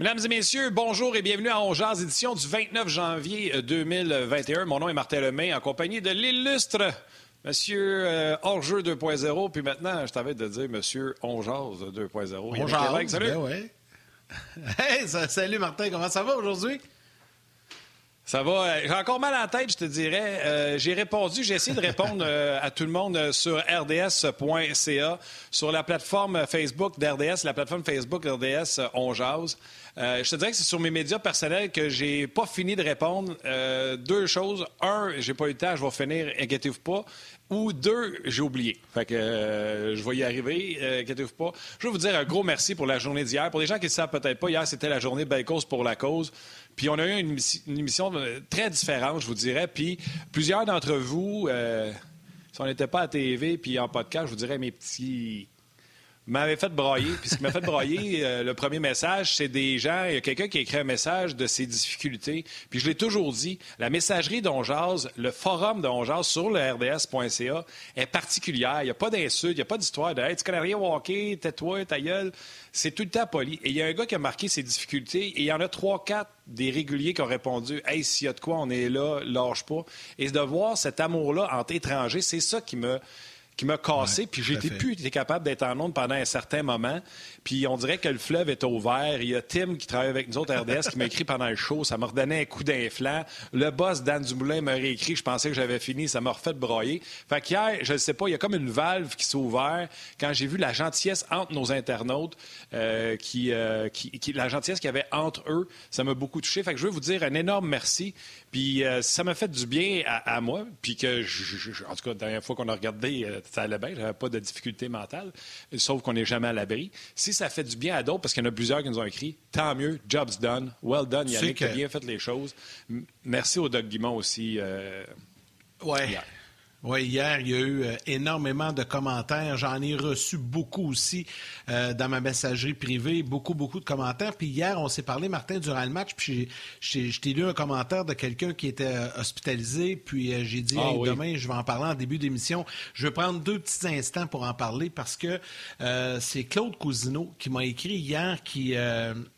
Mesdames et messieurs, bonjour et bienvenue à Ongears, édition du 29 janvier 2021. Mon nom est Martin Lemay, en compagnie de l'illustre Monsieur euh, Hors-jeu 2.0. Puis maintenant, je t'avais de dire Monsieur Ongears 2.0. Ongears, salut. Ben ouais. hey, salut Martin, comment ça va aujourd'hui? Ça va. Euh, j'ai encore mal à la tête, je te dirais. Euh, j'ai répondu, j'ai essayé de répondre euh, à tout le monde sur rds.ca, sur la plateforme Facebook d'RDS, la plateforme Facebook RDS On Jase. je te dirais que c'est sur mes médias personnels que j'ai pas fini de répondre. deux choses. Un, j'ai pas eu le temps, je vais finir, inquiétez-vous pas. Ou deux, j'ai oublié. Fait que je vais y arriver, inquiétez-vous pas. Je veux vous dire un gros merci pour la journée d'hier. Pour les gens qui ne savent peut-être pas, hier, c'était la journée Belle Cause pour la cause. Puis on a eu une, émission euh, très différente, je vous dirais. Puis plusieurs d'entre vous, euh, si on n'était pas à TV puis en podcast, je vous dirais mes petits m'avait fait broyer. Puis ce qui m'a fait broyer, euh, le premier message, c'est des gens, il y a quelqu'un qui a écrit un message de ses difficultés. Puis je l'ai toujours dit, la messagerie d'Onjaz, le forum d'Onjaz sur le rds.ca est particulière. Il n'y a pas d'insultes, il n'y a pas d'histoire de hey, tu connais rien au hockey, tais-toi, ta gueule. C'est tout le temps poli. Et il y a un gars qui a marqué ses difficultés et il y en a trois, quatre des réguliers qui ont répondu Hey, s'il y a de quoi, on est là, lâche pas. Et de voir cet amour-là entre étrangers, c'est ça qui me qui m'a cassé, puis été plus été capable d'être en onde pendant un certain moment. Puis on dirait que le fleuve est ouvert. Il y a Tim qui travaille avec nous autres RDS qui m'a écrit pendant le show. Ça m'a redonné un coup d'inflant. Le boss Dan Dumoulin m'a réécrit. Je pensais que j'avais fini. Ça m'a refait broyer. Fait qu'hier, je ne sais pas, il y a comme une valve qui s'est ouverte quand j'ai vu la gentillesse entre nos internautes, euh, euh, qui, qui, la gentillesse qu'il y avait entre eux. Ça m'a beaucoup touché. Fait que je veux vous dire un énorme merci. Puis euh, ça m'a fait du bien à, moi. Puis que, en tout cas, la dernière fois qu'on a regardé, ça allait bien. J'avais pas de difficulté mentale. Sauf qu'on n'est jamais à l'abri. Si ça fait du bien à d'autres, parce qu'il y en a plusieurs qui nous ont écrit, tant mieux, job's done, well done, Yannick, tu as bien fait les choses. merci au Doug Guimont aussi. Euh, ouais. Oui, hier, il y a eu euh, énormément de commentaires. J'en ai reçu beaucoup aussi euh, dans ma messagerie privée, beaucoup, beaucoup de commentaires. Puis hier, on s'est parlé, Martin, durant le match, puis je t'ai lu un commentaire de quelqu'un qui était euh, hospitalisé, puis j'ai dit, ah demain, je vais en parler en début d'émission. Je vais prendre deux petits instants pour en parler parce que c'est Claude Cousineau qui m'a écrit hier qui,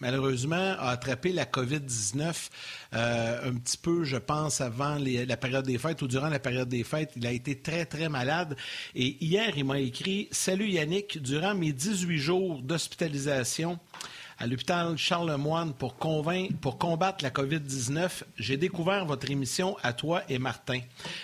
malheureusement, a attrapé la COVID-19 un petit peu, je pense, avant la période des fêtes ou durant la période des fêtes. Il a été très, très malade. Et hier, il m'a écrit Salut Yannick, durant mes 18 jours d'hospitalisation, à l'hôpital Charlemagne pour, pour combattre la COVID-19, j'ai découvert votre émission à toi et Martin.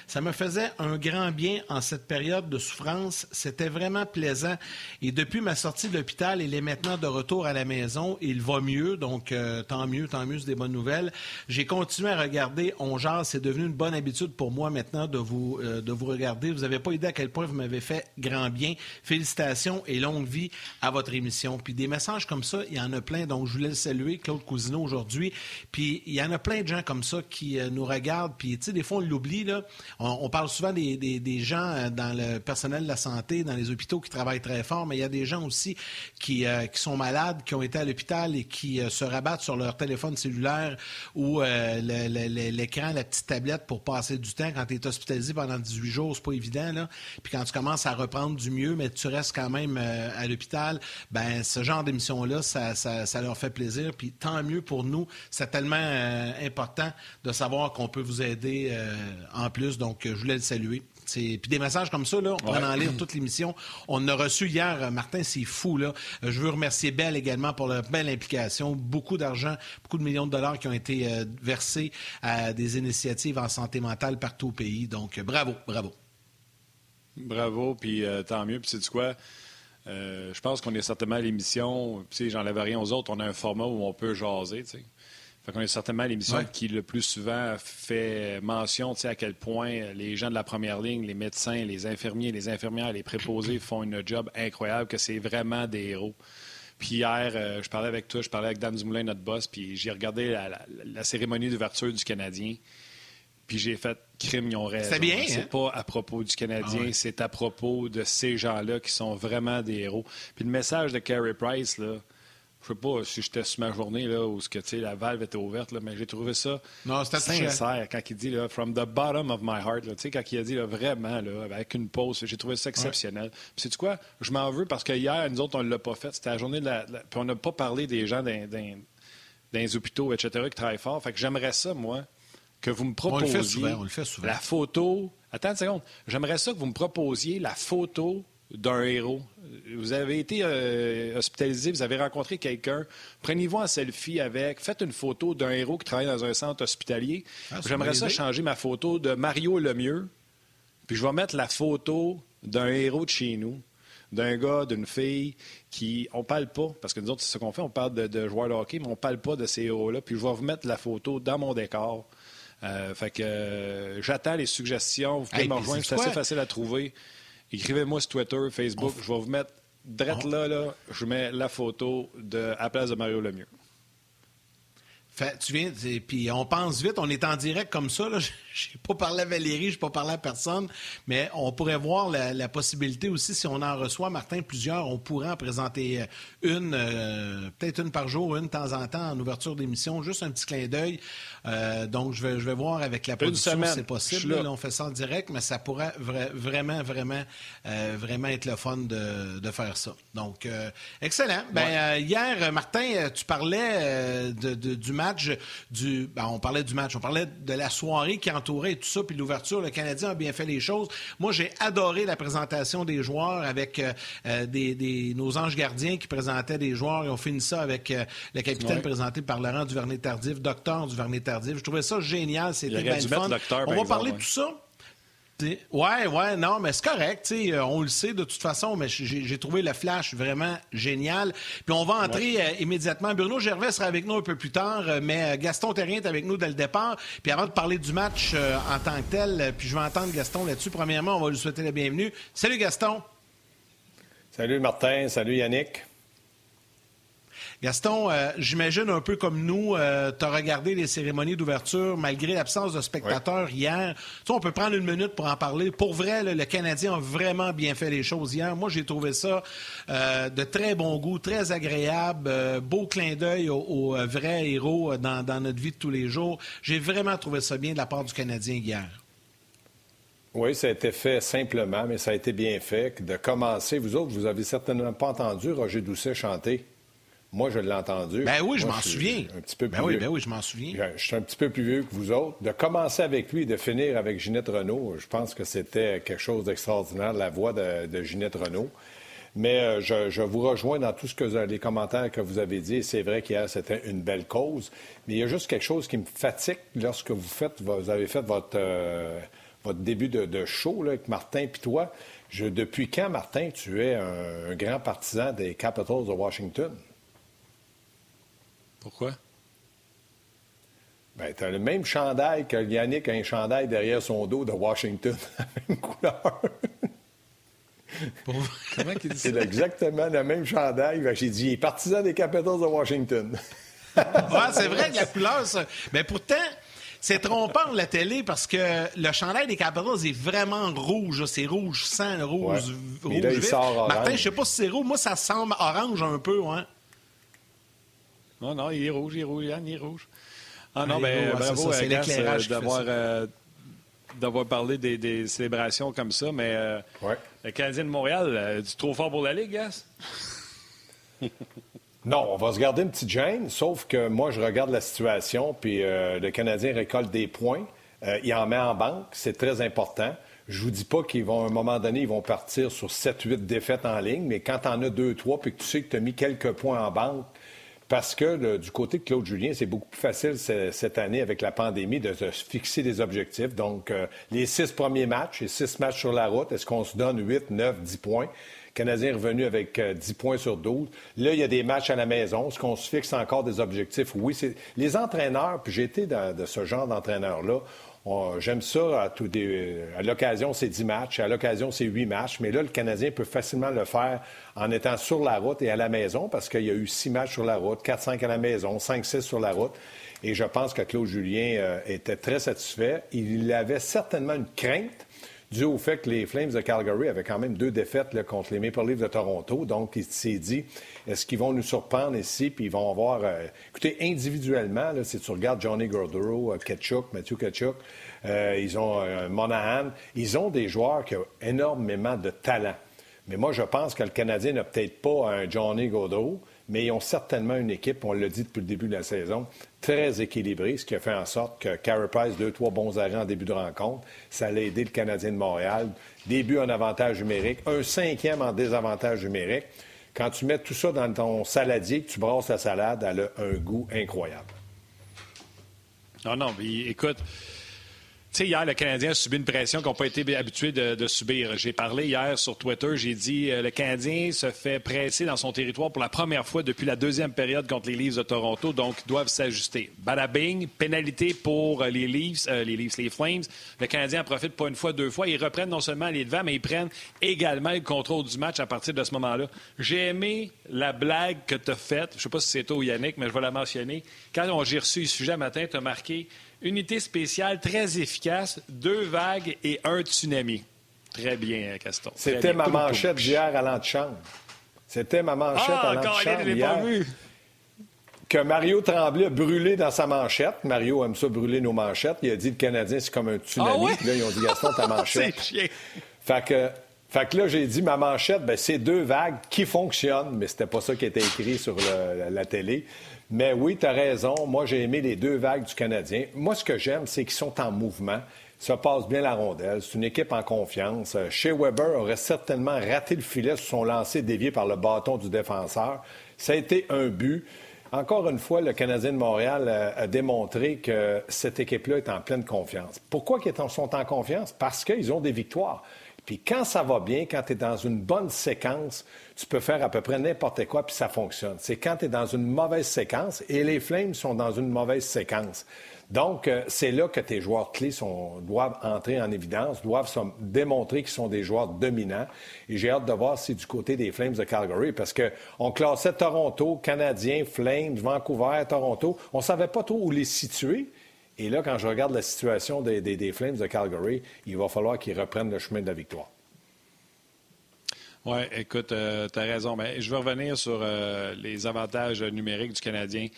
Ça me faisait un grand bien en cette période de souffrance. C'était vraiment plaisant. Et depuis ma sortie de l'hôpital, il est maintenant de retour à la maison. Il va mieux, donc euh, tant mieux, tant mieux, c'est des bonnes nouvelles. J'ai continué à regarder On C'est devenu une bonne habitude pour moi maintenant de vous, euh, de vous regarder. Vous n'avez pas idée à quel point vous m'avez fait grand bien. Félicitations et longue vie à votre émission. Puis des messages comme ça, il y en a Donc, je voulais le saluer, Claude Cousineau, aujourd'hui. Puis, il y en a plein de gens comme ça qui euh, nous regardent. Puis, tu sais, des fois, on l'oublie, là. On, parle souvent des, des, gens euh, dans le personnel de la santé, dans les hôpitaux qui travaillent très fort, mais il y a des gens aussi qui, euh, qui sont malades, qui ont été à l'hôpital et qui se rabattent sur leur téléphone cellulaire ou l'écran, la petite tablette pour passer du temps. Quand tu es hospitalisé pendant 18 jours, c'est pas évident, là. Puis, quand tu commences à reprendre du mieux, mais tu restes quand même à l'hôpital, ben ce genre d'émission-là, ça, ça leur fait plaisir. Puis tant mieux pour nous. C'est tellement euh, important de savoir qu'on peut vous aider euh, en plus. Donc, je voulais le saluer. Puis des messages comme ça, là, on pourrait en lire toute l'émission. On a reçu hier, euh, Martin, c'est fou. Là. Je veux remercier Belle également pour la belle implication. Beaucoup d'argent, beaucoup de millions de dollars qui ont été versés à des initiatives en santé mentale partout au pays. Donc, bravo, bravo. Bravo, puis tant mieux. Puis c'est quoi? Euh, je pense qu'on est certainement à l'émission, puis j'enlève rien aux autres, on a un format où on peut jaser, tu sais. Fait qu'on est certainement à l'émission qui le plus souvent fait mention, tu sais, à quel point les gens de la première ligne, les médecins, les infirmiers, les infirmières, les préposés font une job incroyable, que c'est vraiment des héros. Puis hier, euh, je parlais avec toi, je parlais avec Dan Dumoulin, notre boss, puis j'ai regardé la cérémonie d'ouverture du Canadien. Puis j'ai fait crime, ils ont raison. C'est bien. C'est hein? pas à propos du Canadien, ah c'est à propos de ces gens-là qui sont vraiment des héros. Puis le message de Carey Price, là, je sais pas si j'étais sur ma journée là, où que, la valve était ouverte, là, mais j'ai trouvé ça non, sincère quand il dit là, From the bottom of my heart, là, quand il a dit là, vraiment là, avec une pause, j'ai trouvé ça exceptionnel. Puis sais-tu quoi? Je m'en veux parce que hier, nous autres, on ne l'a pas fait. C'était la journée de la. Puis on n'a pas parlé des gens d'un dans les hôpitaux, etc., qui travaillent fort. Fait que j'aimerais ça, moi, que vous me proposiez on le fait souvent, on le fait souvent. la photo. Attends une seconde. J'aimerais ça que vous me proposiez la photo d'un héros. Vous avez été euh, hospitalisé, vous avez rencontré quelqu'un. Prenez-vous en selfie avec. Faites une photo d'un héros qui travaille dans un centre hospitalier. Ah, J'aimerais ça changer ma photo de Mario Lemieux. Puis je vais mettre la photo d'un héros de chez nous d'un gars, d'une fille qui. On parle pas, parce que nous autres, c'est ce qu'on fait, on parle de, joueurs de hockey, mais on parle pas de ces héros-là. Puis je vais vous mettre la photo dans mon décor. Euh, fait que euh, j'attends les suggestions. Vous pouvez me rejoindre, c'est assez facile à trouver. Écrivez-moi sur Twitter, Facebook. Je vais vous mettre direct là, là, je mets la photo de, à la place de Mario Lemieux. Fait, tu viens, puis on pense vite, on est en direct comme ça. Je n'ai pas parlé à Valérie, je n'ai pas parlé à personne, mais on pourrait voir la, possibilité aussi, si on en reçoit, Martin, plusieurs, on pourrait en présenter euh, une, euh, peut-être une par jour, une de temps en temps en ouverture d'émission, juste un petit clin d'œil. Euh, donc, je vais, je vais voir avec la production si c'est possible. Là, on fait ça en direct, mais ça pourrait vraiment, vraiment, vraiment être le fun de, faire ça. Donc, excellent. Ben, hier, Martin, tu parlais de, du match du. Ben, on parlait du match, on parlait de la soirée qui entourait tout ça, puis l'ouverture. Le Canadien a bien fait les choses. Moi, j'ai adoré la présentation des joueurs avec euh, euh, des, nos anges gardiens qui présentaient des joueurs. Ils ont fini ça avec euh, le capitaine présenté par Laurent Duvernay-Tardif, docteur Duvernay-Tardif. Je trouvais ça génial. C'était bien fun. On va parler de tout ça. Ouais, ouais, non, mais c'est correct. Euh, on le sait de toute façon, mais j'ai trouvé le flash vraiment génial. Puis on va entrer euh, immédiatement. Bruno Gervais sera avec nous un peu plus tard, euh, mais Gaston Terrien est avec nous dès le départ. Puis avant de parler du match en tant que tel, puis je vais entendre Gaston là-dessus. Premièrement, on va lui souhaiter la bienvenue. Salut Gaston. Salut Martin, salut Yannick. Gaston, euh, j'imagine un peu comme nous, euh, tu as regardé les cérémonies d'ouverture malgré l'absence de spectateurs hier. Tu on peut prendre une minute pour en parler. Pour vrai, le Canadien a vraiment bien fait les choses hier. Moi, j'ai trouvé ça euh, de très bon goût, très agréable, beau clin d'œil aux, vrais héros dans, dans, notre vie de tous les jours. J'ai vraiment trouvé ça bien de la part du Canadien hier. Oui, ça a été fait simplement, mais ça a été bien fait. De commencer, vous autres, vous avez certainement pas entendu Roger Doucet chanter. Moi, je l'ai entendu. Ben oui, je m'en souviens. Un petit peu ben plus ben oui, ben oui, je m'en souviens. Je, suis un petit peu plus vieux que vous autres. De commencer avec lui et de finir avec Ginette Renault, je pense que c'était quelque chose d'extraordinaire, la voix de, Ginette Renault. Mais euh, je, vous rejoins dans tout ce que les commentaires que vous avez dit. C'est vrai qu'hier, c'était une belle cause. Mais il y a juste quelque chose qui me fatigue lorsque vous faites, vous avez fait votre, euh, votre début de, show avec Martin et toi. depuis quand, Martin, tu es un grand partisan des Capitals de Washington? Pourquoi? Ben, tu as le même chandail que Yannick a un chandail derrière son dos de Washington, la même couleur. Comment il dit ça? C'est exactement le même chandail. J'ai dit, il est partisan des Capitals de Washington. ouais, c'est vrai que la couleur, ça... Mais pourtant, c'est trompant la télé parce que le chandail des Capitals est vraiment rouge. C'est rouge sang, rouge, rouge vif. Martin, je sais pas si c'est rouge. Moi, ça semble orange un peu, hein? Non, non, il est rouge, il est rouge, Yann, il est rouge. Ah non, mais ben, bravo à euh, d'avoir, euh, d'avoir parlé des, célébrations comme ça, mais euh, le Canadien de Montréal, tu trop fort pour la Ligue, Gas? non, on va se garder une petite gêne, sauf que moi, je regarde la situation, puis le Canadien récolte des points. il en met en banque, c'est très important. Je vous dis pas qu'ils vont, à un moment donné, ils vont partir sur 7-8 défaites en ligne, mais quand tu en as 2-3 puis que tu sais que tu as mis quelques points en banque, parce que du côté de Claude Julien, c'est beaucoup plus facile cette année avec la pandémie de se fixer des objectifs. Donc, euh, les six premiers matchs, les six matchs sur la route, est-ce qu'on se donne 8, 9, 10 points? Canadien est revenu avec 10 euh, points sur 12. Là, il y a des matchs à la maison. Est-ce qu'on se fixe encore des objectifs? Oui, c'est les entraîneurs, puis j'ai été de ce genre d'entraîneur-là, J'aime ça à, à l'occasion, c'est 10 matchs, à l'occasion, c'est 8 matchs, mais là, le Canadien peut facilement le faire en étant sur la route et à la maison, parce qu'il y a eu 6 matchs sur la route, 4-5 à la maison, 5-6 sur la route. Et je pense que Claude Julien euh, était très satisfait. Il avait certainement une crainte dû au fait que les Flames de Calgary avaient quand même deux défaites contre les Maple Leafs de Toronto. Donc, il s'est dit, est-ce qu'ils vont nous surprendre ici? Puis ils vont avoir... Euh, écoutez, individuellement, si tu regardes Johnny Gaudreau, euh, Ketchuk, Matthew Ketchuk, euh, ils ont Monahan, ils ont des joueurs qui ont énormément de talent. Mais moi, je pense que le Canadien n'a peut-être pas un Johnny Gaudreau, mais ils ont certainement une équipe, on l'a dit depuis le début de la saison, très équilibrée, ce qui a fait en sorte que Carey Price, deux, trois bons arrêts en début de rencontre, ça allait aider le Canadien de Montréal. Début en avantage numérique, un cinquième en désavantage numérique. Quand tu mets tout ça dans ton saladier, que tu brasses la salade, elle a un goût incroyable. Non, non, mais écoute, sais, hier, le Canadien a subi une pression qu'on n'a pas été habitué de, subir. J'ai parlé hier sur Twitter, j'ai dit euh, le Canadien se fait presser dans son territoire pour la première fois depuis la deuxième période contre les Leafs de Toronto, donc doivent s'ajuster. Badabing, pénalité pour euh, les Leafs, euh, les Leafs, les Flames. Le Canadien en profite pas une fois, deux fois. Ils reprennent non seulement les devants, mais ils prennent également le contrôle du match à partir de ce moment-là. J'ai aimé la blague que tu as faite. Je sais pas si c'est toi ou Yannick, mais je vais la mentionner. Quand j'ai reçu le sujet matin, tu as marqué Unité spéciale très efficace, deux vagues et un tsunami. Très bien, Caston. C'était ma manchette d'hier à l'antichambre. C'était ma manchette ah, à l'antichambre hier. Que Mario Tremblay a brûlé dans sa manchette. Mario aime ça brûler nos manchettes. Il a dit le Canadien, c'est comme un tsunami. Ah là, ils ont dit Gaston, ta manchette. c'est Fait que, fait que là, j'ai dit ma manchette, ben, c'est deux vagues qui fonctionnent, mais c'était pas ça qui était écrit sur la télé. Mais oui, tu as raison. Moi, j'ai aimé les deux vagues du Canadien. Moi, ce que j'aime, c'est qu'ils sont en mouvement. Ça passe bien la rondelle. C'est une équipe en confiance. Euh, Shea Weber aurait certainement raté le filet sur son lancer dévié par le bâton du défenseur. Ça a été un but. Encore une fois, le Canadien de Montréal euh, a, démontré que cette équipe-là est en pleine confiance. Pourquoi ils sont en confiance? Parce qu'ils ont des victoires. Puis quand ça va bien, quand tu es dans une bonne séquence, tu peux faire à peu près n'importe quoi, puis ça fonctionne. C'est quand tu es dans une mauvaise séquence, et les Flames sont dans une mauvaise séquence. Donc, euh, c'est là que tes joueurs clés doivent entrer en évidence, doivent démontrer qu'ils sont des joueurs dominants. Et j'ai hâte de voir si du côté des Flames de Calgary, parce qu'on classait Toronto, Canadiens, Flames, Vancouver, Toronto. On ne savait pas trop où les situer. Et là, quand je regarde la situation des, Flames de Calgary, il va falloir qu'ils reprennent le chemin de la victoire. Oui, écoute, euh, tu as raison. Mais je veux revenir sur euh, les avantages numériques du Canadien.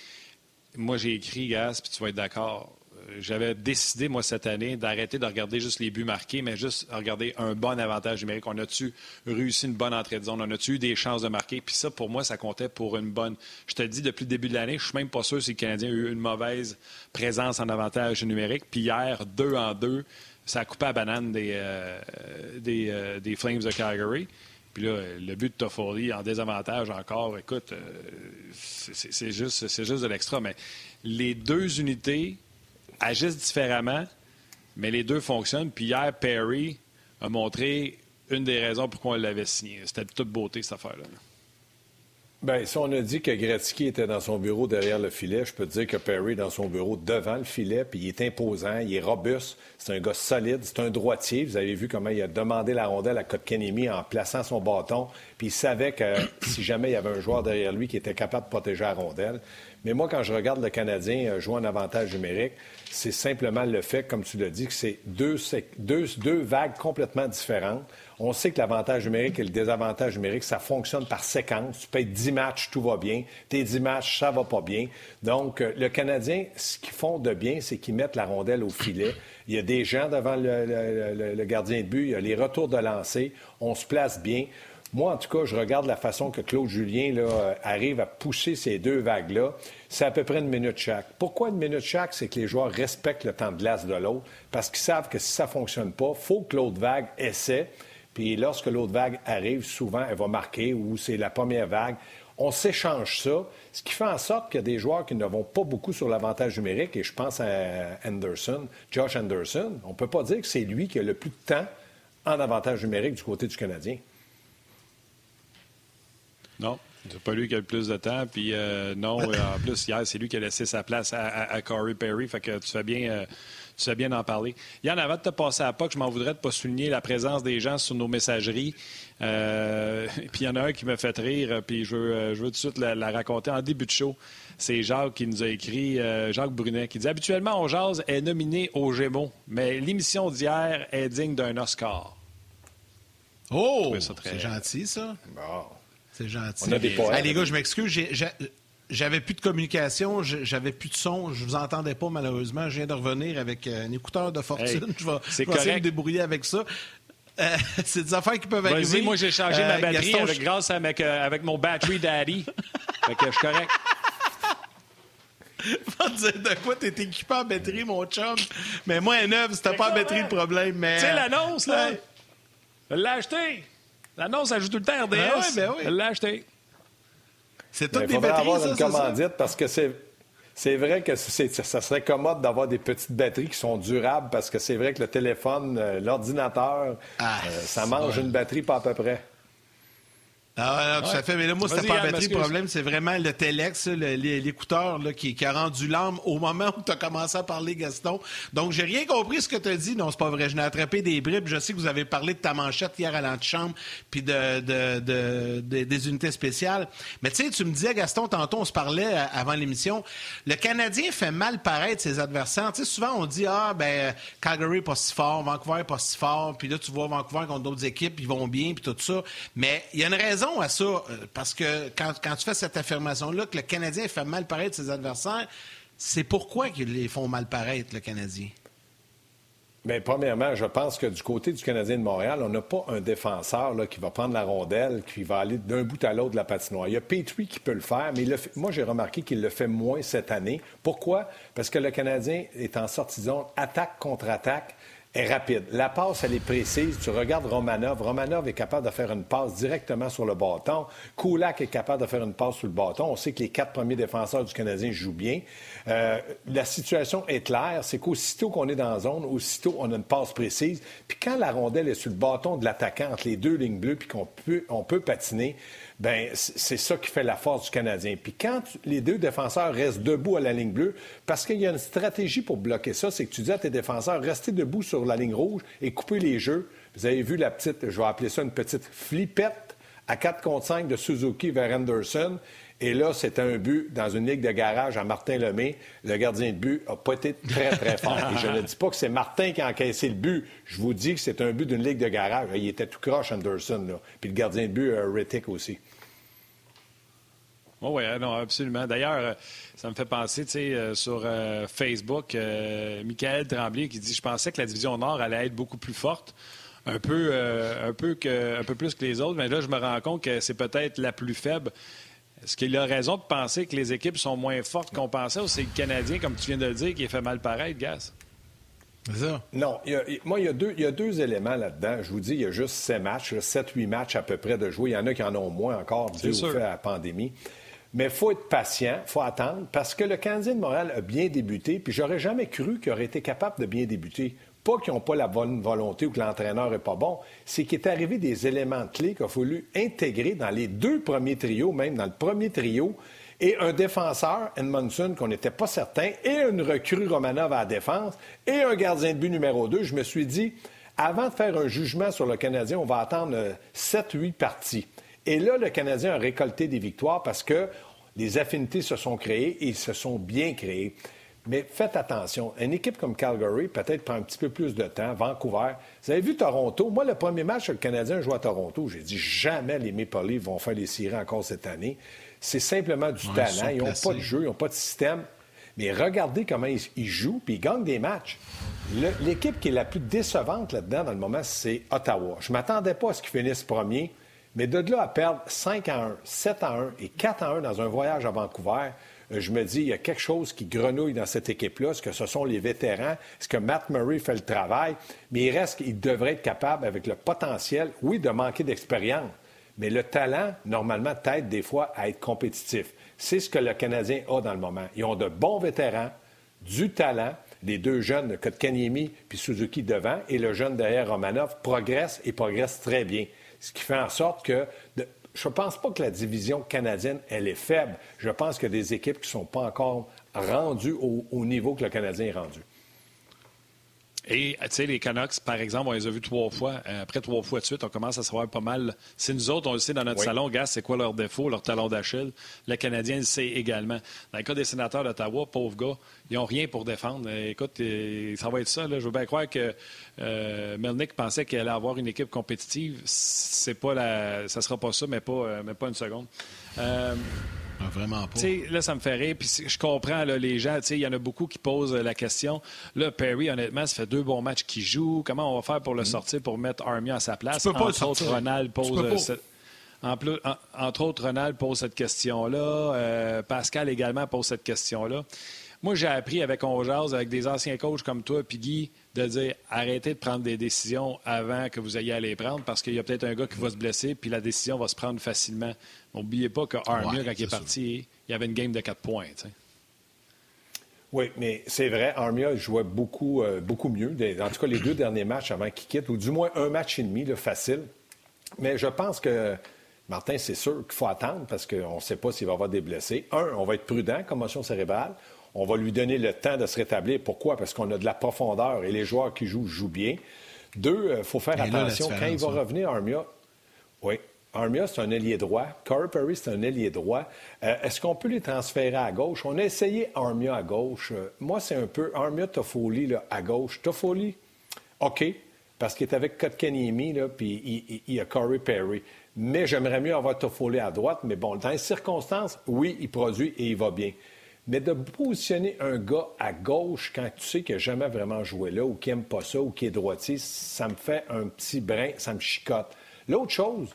Moi, j'ai écrit, Gas, puis tu vas être d'accord j'avais décidé, moi, cette année, d'arrêter de regarder juste les buts marqués, mais juste regarder un bon avantage numérique. On a-tu réussi une bonne entrée de zone? On a-tu eu des chances de marquer? Puis ça, pour moi, ça comptait pour une bonne. Je te dis, depuis le début de l'année, je suis même pas sûr si le Canadien a eu une mauvaise présence en avantage numérique. Puis hier, deux en deux, ça a coupé à banane des, euh, euh, des, Flames de Calgary. Puis là, le but de Toffoli en désavantage encore, écoute, euh, c'est juste, juste de l'extra. Mais les deux unités agissent différemment, mais les deux fonctionnent. Puis hier, Perry a montré une des raisons pourquoi on l'avait signé. C'était de toute beauté, cette affaire-là. Bien, si on a dit que Gretzky était dans son bureau derrière le filet, je peux te dire que Perry est dans son bureau devant le filet, puis il est imposant, il est robuste, c'est un gars solide, c'est un droitier. Vous avez vu comment il a demandé la rondelle à Kotkanemi en plaçant son bâton, puis il savait que si jamais il y avait un joueur derrière lui qui était capable de protéger la rondelle. Mais moi, quand je regarde le Canadien euh, jouer en avantage numérique, c'est simplement le fait, comme tu l'as dit, que c'est deux, vagues complètement différentes. On sait que l'avantage numérique et le désavantage numérique, ça fonctionne par séquence. Tu être 10 matchs, tout va bien. Tes 10 matchs, ça va pas bien. Donc, euh, le Canadien, ce qu'ils font de bien, c'est qu'ils mettent la rondelle au filet. Il y a des gens devant le, gardien de but, il y a les retours de lancer. On se place bien. Moi, en tout cas, je regarde la façon que Claude Julien là, arrive à pousser ces deux vagues-là. C'est à peu près une minute chaque. Pourquoi une minute chaque? C'est que les joueurs respectent le temps de glace de l'autre parce qu'ils savent que si ça ne fonctionne pas, faut que l'autre vague essaie. Puis lorsque l'autre vague arrive, souvent, elle va marquer ou c'est la première vague. On s'échange ça, ce qui fait en sorte qu'il y a des joueurs qui ne vont pas beaucoup sur l'avantage numérique, et je pense à Anderson, Josh Anderson. On ne peut pas dire que c'est lui qui a le plus de temps en avantage numérique du côté du Canadien. Non, c'est pas lui qui a le plus de temps. Puis euh, non, euh, en plus, hier, c'est lui qui a laissé sa place à, Corey Perry. Fait que tu fais bien. Euh, tu fais bien d'en parler. Yann, avant de te passer à POC, je m'en voudrais de pas souligner la présence des gens sur nos messageries. puis il y en a un qui me fait rire, puis je veux, je veux tout de suite la, raconter en début de show. C'est Jacques qui nous a écrit, Jacques Brunet, qui dit Habituellement, On est nominé aux Gémeaux, mais l'émission d'hier est digne d'un Oscar. Oh, c'est gentil, ça. Bon. C'est gentil. On a des les gars, je m'excuse. J'avais plus de communication, j'avais plus de son, je vous entendais pas malheureusement. Je viens de revenir avec euh, un écouteur de fortune. je vais, essayer de me débrouiller avec ça. Euh, c'est des affaires qui peuvent arriver. moi j'ai changé ma euh, batterie grâce avec, avec, mon battery daddy. fait que je suis correct. Dire de quoi t'es équipé en batterie, mon chum. Mais moi, un neuf, c'était pas en batterie le problème. Mais... Tu sais, l'annonce, là? Je l'ai acheté. L'annonce, elle joue tout le temps RDS. Ben oui, ben oui. Je l'ai acheté. C'est toutes des batteries, avoir ça, une commandite parce que c'est. C'est vrai que ça serait commode d'avoir des petites batteries qui sont durables parce que c'est vrai que le téléphone, euh, l'ordinateur, ah, euh, ça mange une batterie pas à peu près. Ah, non, tout à fait. Mais là, moi, c'était pas la batterie. Le problème, c'est vraiment le Telex, l'écouteur qui, qui, a rendu l'âme au moment où tu as commencé à parler, Gaston. Donc, j'ai rien compris ce que tu as dit. Non, c'est pas vrai. Je n'ai attrapé des bribes. Je sais que vous avez parlé de ta manchette hier à l'antichambre puis de, de, de, des unités spéciales. Mais tu sais, tu me disais, Gaston, tantôt, on se parlait euh, avant l'émission. Le Canadien fait mal paraître ses adversaires. Tu sais, souvent, on dit, ah, ben, Calgary pas si fort, Vancouver pas si fort. Puis là, tu vois Vancouver contre d'autres équipes, ils vont bien, puis tout ça. Mais il y a une raison à ça, euh, parce que quand, tu fais cette affirmation-là, que le Canadien fait mal paraître ses adversaires, c'est pourquoi qu'ils les font mal paraître, le Canadien? Bien, premièrement, je pense que du côté du Canadien de Montréal, on n'a pas un défenseur là, qui va prendre la rondelle, qui va aller d'un bout à l'autre de la patinoire. Il y a Petrie qui peut le faire, mais moi, j'ai remarqué qu'il le fait moins cette année. Pourquoi? Parce que le Canadien est en sortie attaque contre attaque La passe, elle est précise. Tu regardes Romanov. Romanov est capable de faire une passe directement sur le bâton. Kulak est capable de faire une passe sur le bâton. On sait que les quatre premiers défenseurs du Canadien jouent bien. Euh, la situation est claire. C'est qu'aussitôt qu'on est dans la zone, aussitôt on a une passe précise. Puis quand la rondelle est sur le bâton de l'attaquant entre les deux lignes bleues, puis qu'on peut, on peut patiner, ben c'est ça qui fait la force du Canadien. Puis quand les deux défenseurs restent debout à la ligne bleue, parce qu'il y a une stratégie pour bloquer ça, c'est que tu dis à tes défenseurs, restez debout sur la ligne rouge et coupez les jeux. Vous avez vu la petite, je vais appeler ça une petite flippette à 4 contre 5 de Suzuki vers Anderson. Et là, c'était un but dans une ligue de garage à Martin Lemay. Le gardien de but n'a pas été très, très fort. Et je ne dis pas que c'est Martin qui a encaissé le but. Je vous dis que c'est un but d'une ligue de garage. Il était tout croche, Anderson. Là. Puis le gardien de but, Rittick aussi. Oh oui, non, absolument. D'ailleurs, euh, ça me fait penser, tu sais, euh, sur Facebook, Michael Tremblay qui dit Je pensais que la division Nord allait être beaucoup plus forte, un peu, un peu, que, un peu plus que les autres, mais là, je me rends compte que c'est peut-être la plus faible. Est-ce qu'il a raison de penser que les équipes sont moins fortes qu'on pensait ou c'est le Canadien, comme tu viens de le dire, qui a fait mal pareil, Gas? Ça. Non, moi, il y, a deux, il y, a deux, éléments là-dedans. Je vous dis, il y a juste sept matchs, sept, huit matchs à peu près de jouer. Il y en a qui en ont moins encore, dû au fait à la pandémie. Mais il faut être patient, il faut attendre, parce que le Canadien de Montréal a bien débuté, puis j'aurais jamais cru qu'il aurait été capable de bien débuter pas qu'ils n'ont pas la bonne volonté ou que l'entraîneur n'est pas bon, c'est qu'il est arrivé des éléments clés qu'il a fallu intégrer dans les deux premiers trios, même dans le premier trio, et un défenseur, Edmondson, qu'on n'était pas certain, et une recrue Romanov à la défense, et un gardien de but numéro 2. Je me suis dit, avant de faire un jugement sur le Canadien, on va attendre 7-8 parties. Et là, le Canadien a récolté des victoires parce que les affinités se sont créées et se sont bien créées. Mais faites attention. Une équipe comme Calgary, peut-être prend un petit peu plus de temps. Vancouver. Vous avez vu Toronto? Moi, le premier match, le Canadien joue à Toronto. J'ai dit jamais les Maple Leafs vont faire les séries encore cette année. C'est simplement du talent. Ils n'ont pas de jeu, ils n'ont pas de système. Mais regardez comment ils, jouent, puis ils gagnent des matchs. L'équipe qui est la plus décevante là-dedans, dans le moment, c'est Ottawa. Je ne m'attendais pas à ce qu'ils finissent premier, mais de là à perdre 5 à 1, 7 à 1 et 4 à 1 dans un voyage à Vancouver, euh, je me dis, il y a quelque chose qui grenouille dans cette équipe-là. Est-ce que ce sont les vétérans? Est-ce que Matt Murray fait le travail? Mais il reste qu'il devrait être capable, avec le potentiel, oui, de manquer d'expérience, mais le talent, normalement, t'aide des fois à être compétitif. C'est ce que le Canadien a dans le moment. Ils ont de bons vétérans, du talent. Les deux jeunes, Kotkaniemi puis Suzuki devant, et le jeune derrière Romanov, progressent et progressent très bien. Ce qui fait en sorte que je ne pense pas que la division canadienne, elle est faible. Je pense qu'il y a des équipes qui ne sont pas encore rendues au, niveau que le Canadien est rendu. Et, tu sais, les Canucks, par exemple, on les a vus trois fois. Euh, après trois fois de suite, on commence à savoir pas mal. Si nous autres, on le sait dans notre salon, gars, c'est quoi leur défaut, leur talon d'Achille. Le Canadien le sait également. Dans le cas des sénateurs d'Ottawa, pauvres gars, ils n'ont rien pour défendre. Euh, écoute, euh, ça va être ça. Je veux bien croire que Melnick pensait qu'il allait avoir une équipe compétitive. C'est pas la... Ça sera pas ça, mais pas, mais pas une seconde. Ah, vraiment pas. là, ça me fait rire. Puis je comprends les gens. Il y en a beaucoup qui posent la question. Là, Perry, honnêtement, ça fait deux bons matchs qu'il joue. Comment on va faire pour le mm. sortir, pour mettre Armia à sa place? Tu peux pas le sortir. Ronald pose. entre autres, Ronald pose cette question-là. Pascal également pose cette question-là. Moi, j'ai appris avec On avec des anciens coachs comme toi, puis Guy, de dire arrêtez de prendre des décisions avant que vous ayez à les prendre parce qu'il y a peut-être un gars qui va se blesser, puis la décision va se prendre facilement. N'oubliez pas que Armia, quand il est, parti, il y avait une game de quatre points. Oui, mais c'est vrai, Armia jouait beaucoup, euh, beaucoup mieux. En tout cas, les deux derniers matchs avant qu'il quitte, ou du moins un match et demi, là, facile. Mais je pense que, Martin, c'est sûr qu'il faut attendre parce qu'on ne sait pas s'il va y avoir des blessés. Un, on va être prudent, commotion cérébrale. On va lui donner le temps de se rétablir. Pourquoi? Parce qu'on a de la profondeur et les joueurs qui jouent jouent bien. Deux, il euh, faut faire attention. Quand il va revenir, Armia, oui, Armia, c'est un ailier droit. Corey Perry, c'est un ailier droit. Euh, est-ce qu'on peut les transférer à gauche? On a essayé Armia à gauche. Euh, moi, c'est un peu Armia Toffoli là, à gauche. Toffoli, OK, parce qu'il est avec Kotkaniemi, puis il, y a Corey Perry. Mais j'aimerais mieux avoir Toffoli à droite. Mais bon, dans les circonstances, oui, il produit et il va bien. Mais de positionner un gars à gauche quand tu sais qu'il n'a jamais vraiment joué là ou qu'il n'aime pas ça ou qu'il est droitier, ça me fait un petit brin, ça me chicote. L'autre chose,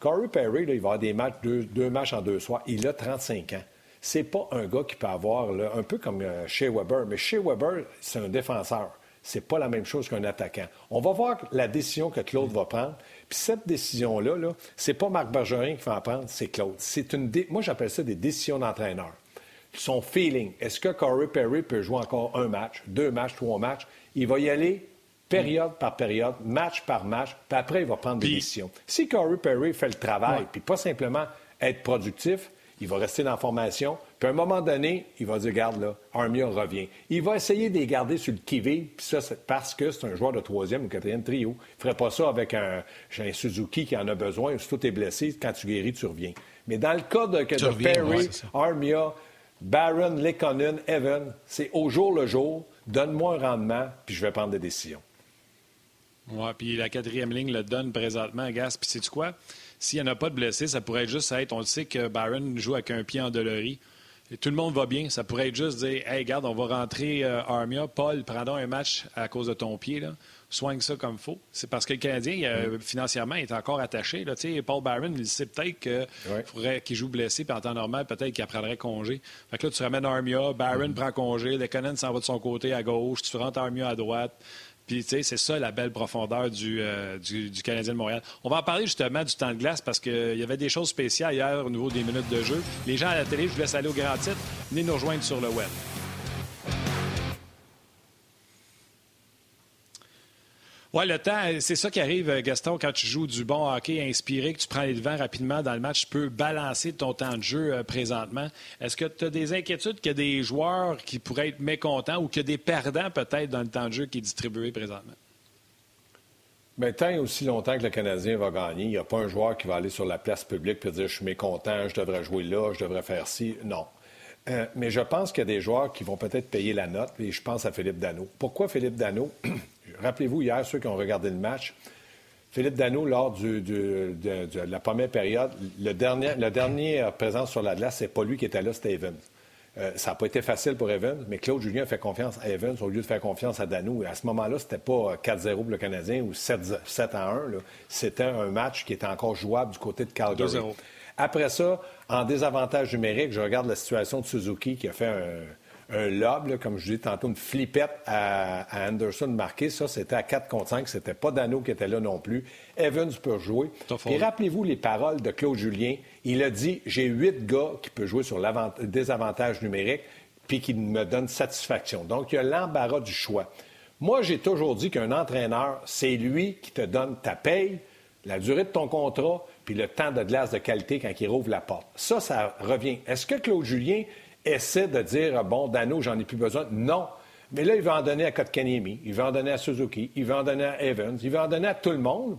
Corey Perry, il va avoir des matchs, deux, matchs en deux soirs. Il a 35 ans. C'est pas un gars qui peut avoir, un peu comme euh, Shea Weber, mais Shea Weber, c'est un défenseur. C'est pas la même chose qu'un attaquant. On va voir la décision que Claude va prendre. Puis cette décision-là, -là, c'est pas Marc Bergerin qui va en prendre, c'est Claude. C'est une Moi, j'appelle ça des décisions d'entraîneur son feeling. Est-ce que Corey Perry peut jouer encore un match, deux matchs, trois matchs? Il va y aller période par période, match par match, puis après, il va prendre des décisions. Si Corey Perry fait le travail, puis pas simplement être productif, il va rester dans la formation, puis à un moment donné, il va dire, garde là, Armia revient. Il va essayer de les garder sur le kiwi, puis ça, c'est parce que c'est un joueur de troisième ou quatrième trio. Il ne ferait pas ça avec un, un, Suzuki qui en a besoin, si tout est blessé, quand tu guéris, tu reviens. Mais dans le cas de, Perry, Armia, Baron, Lekonen, Evan, c'est au jour le jour. Donne-moi un rendement, puis je vais prendre des décisions. Oui, puis la quatrième ligne le donne présentement, Gas. Puis sais-tu quoi? S'il n'y en a pas de blessés, ça pourrait juste être, on le sait que Baron joue avec un pied en dolorie. Et tout le monde va bien. Ça pourrait être juste dire, hey, regarde, on va rentrer euh, Armia. Paul, prends un match à cause de ton pied. Soigne ça comme il faut. C'est parce que le Canadien, euh, financièrement, est encore attaché. Là. Paul Barron, il sait peut-être qu'il faudrait qu'il joue blessé, puis en temps normal, peut-être qu'il prendrait congé. Fait que là, tu ramènes Armia, Barron mm-hmm. prend congé, Lekonen s'en va de son côté à gauche, tu rentres Armia à droite. Puis, tu sais, c'est ça la belle profondeur du, euh, du, du, Canadien de Montréal. On va en parler justement du temps de glace parce qu'il y avait des choses spéciales hier au niveau des minutes de jeu. Les gens à la télé, je vous laisse aller au grand titre. Venez nous rejoindre sur le web. Oui, le temps, c'est ça qui arrive, Gaston, quand tu joues du bon hockey inspiré, que tu prends les devants rapidement dans le match, tu peux balancer ton temps de jeu euh, présentement. Est-ce que tu as des inquiétudes qu'il y a des joueurs qui pourraient être mécontents ou qu'il y a des perdants peut-être dans le temps de jeu qui est distribué présentement? Bien, tant et aussi longtemps que le Canadien va gagner, il n'y a pas un joueur qui va aller sur la place publique et dire Je suis mécontent, je devrais jouer là, je devrais faire ci. Non. Euh, mais je pense qu'il y a des joueurs qui vont peut-être payer la note, et je pense à Philippe Dano. Pourquoi Philippe Dano? Rappelez-vous, hier, ceux qui ont regardé le match, Philippe Dano, lors de, la première période, le dernier, la dernière présence sur la glace, c'est pas lui qui était là, c'était Evans. Euh, ça n'a pas été facile pour Evans, mais Claude Julien a fait confiance à Evans au lieu de faire confiance à Dano. à ce moment-là, c'était pas 4-0 pour le Canadien ou 7, 1. C'était un match qui était encore jouable du côté de Calgary. Après ça, en désavantage numérique, je regarde la situation de Suzuki qui a fait un un lob, comme je disais tantôt, une flippette à, Anderson marqué. Ça, c'était à 4 contre 5. C'était pas Dano qui était là non plus. Evans peut jouer. Et rappelez-vous les paroles de Claude Julien. Il a dit J'ai huit gars qui peuvent jouer sur le désavantage numérique puis qui me donnent satisfaction. Donc, il y a l'embarras du choix. Moi, j'ai toujours dit qu'un entraîneur, c'est lui qui te donne ta paye, la durée de ton contrat, puis le temps de glace de qualité quand il rouvre la porte. Ça, ça revient. Est-ce que Claude Julien essaie de dire bon, Dano, j'en ai plus besoin. Non. Mais là, il va en donner à Kotkaniemi, il va en donner à Suzuki, il va en donner à Evans, il va en donner à tout le monde.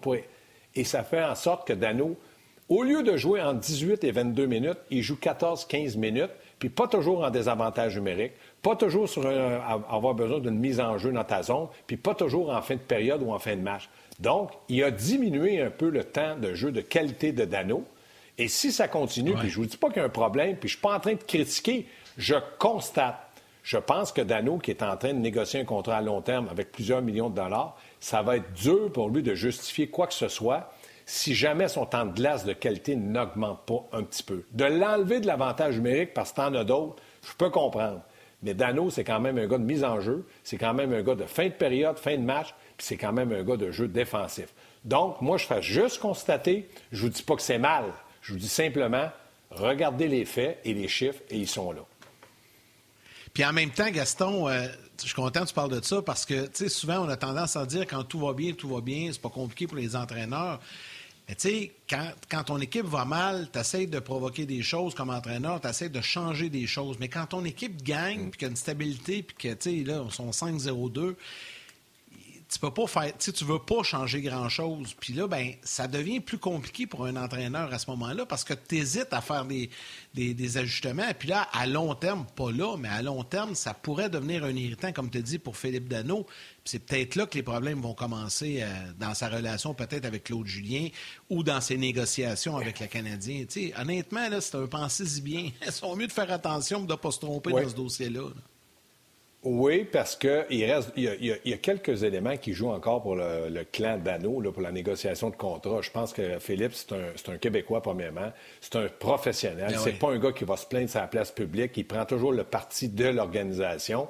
Et ça fait en sorte que Dano, au lieu de jouer en 18 et 22 minutes, il joue 14-15 minutes, puis pas toujours en désavantage numérique, pas toujours sur avoir besoin d'une mise en jeu dans ta zone, puis pas toujours en fin de période ou en fin de match. Donc, il a diminué un peu le temps de jeu de qualité de Dano. Et si ça continue, puis je vous dis pas qu'il y a un problème, puis je suis pas en train de critiquer, je constate. Je pense que Dano, qui est en train de négocier un contrat à long terme avec plusieurs millions de dollars, ça va être dur pour lui de justifier quoi que ce soit si jamais son temps de glace de qualité n'augmente pas un petit peu. De l'enlever de l'avantage numérique parce que t'en as d'autres, je peux comprendre. Mais Dano, c'est quand même un gars de mise en jeu, c'est quand même un gars de fin de période, fin de match, puis c'est quand même un gars de jeu défensif. Donc, moi, je fais juste constater, je vous dis pas que c'est mal, je vous dis simplement, regardez les faits et les chiffres, et ils sont là. Puis en même temps, Gaston, euh, je suis content que tu parles de ça parce que, tu sais, souvent, on a tendance à dire quand tout va bien, tout va bien, c'est pas compliqué pour les entraîneurs. Mais tu sais, quand, quand, ton équipe va mal, tu essaies de provoquer des choses comme entraîneur, tu essaies de changer des choses. Mais quand ton équipe gagne, mm. puis qu'il y a une stabilité, puis que, tu sais, là, on sont 5-0-2, tu peux pas faire, tu veux pas changer grand-chose. Puis là, ben, ça devient plus compliqué pour un entraîneur à ce moment-là parce que tu hésites à faire des, des, ajustements. Puis là, à long terme, pas là, mais à long terme, ça pourrait devenir un irritant, comme tu dis, pour Philippe Dano. c'est peut-être là que les problèmes vont commencer euh, dans sa relation peut-être avec Claude Julien ou dans ses négociations avec le Canadien. Tu sais, honnêtement, là, c'est un pensez-y bien. Ils sont mieux de faire attention de ne pas se tromper dans ce dossier-là. là oui, parce qu'il reste, il y, a, quelques éléments qui jouent encore pour le, clan Dano, pour la négociation de contrat. Je pense que Philippe, c'est un, Québécois, premièrement. C'est un professionnel. Ben c'est pas un gars qui va se plaindre sur la place publique. Il prend toujours le parti de l'organisation.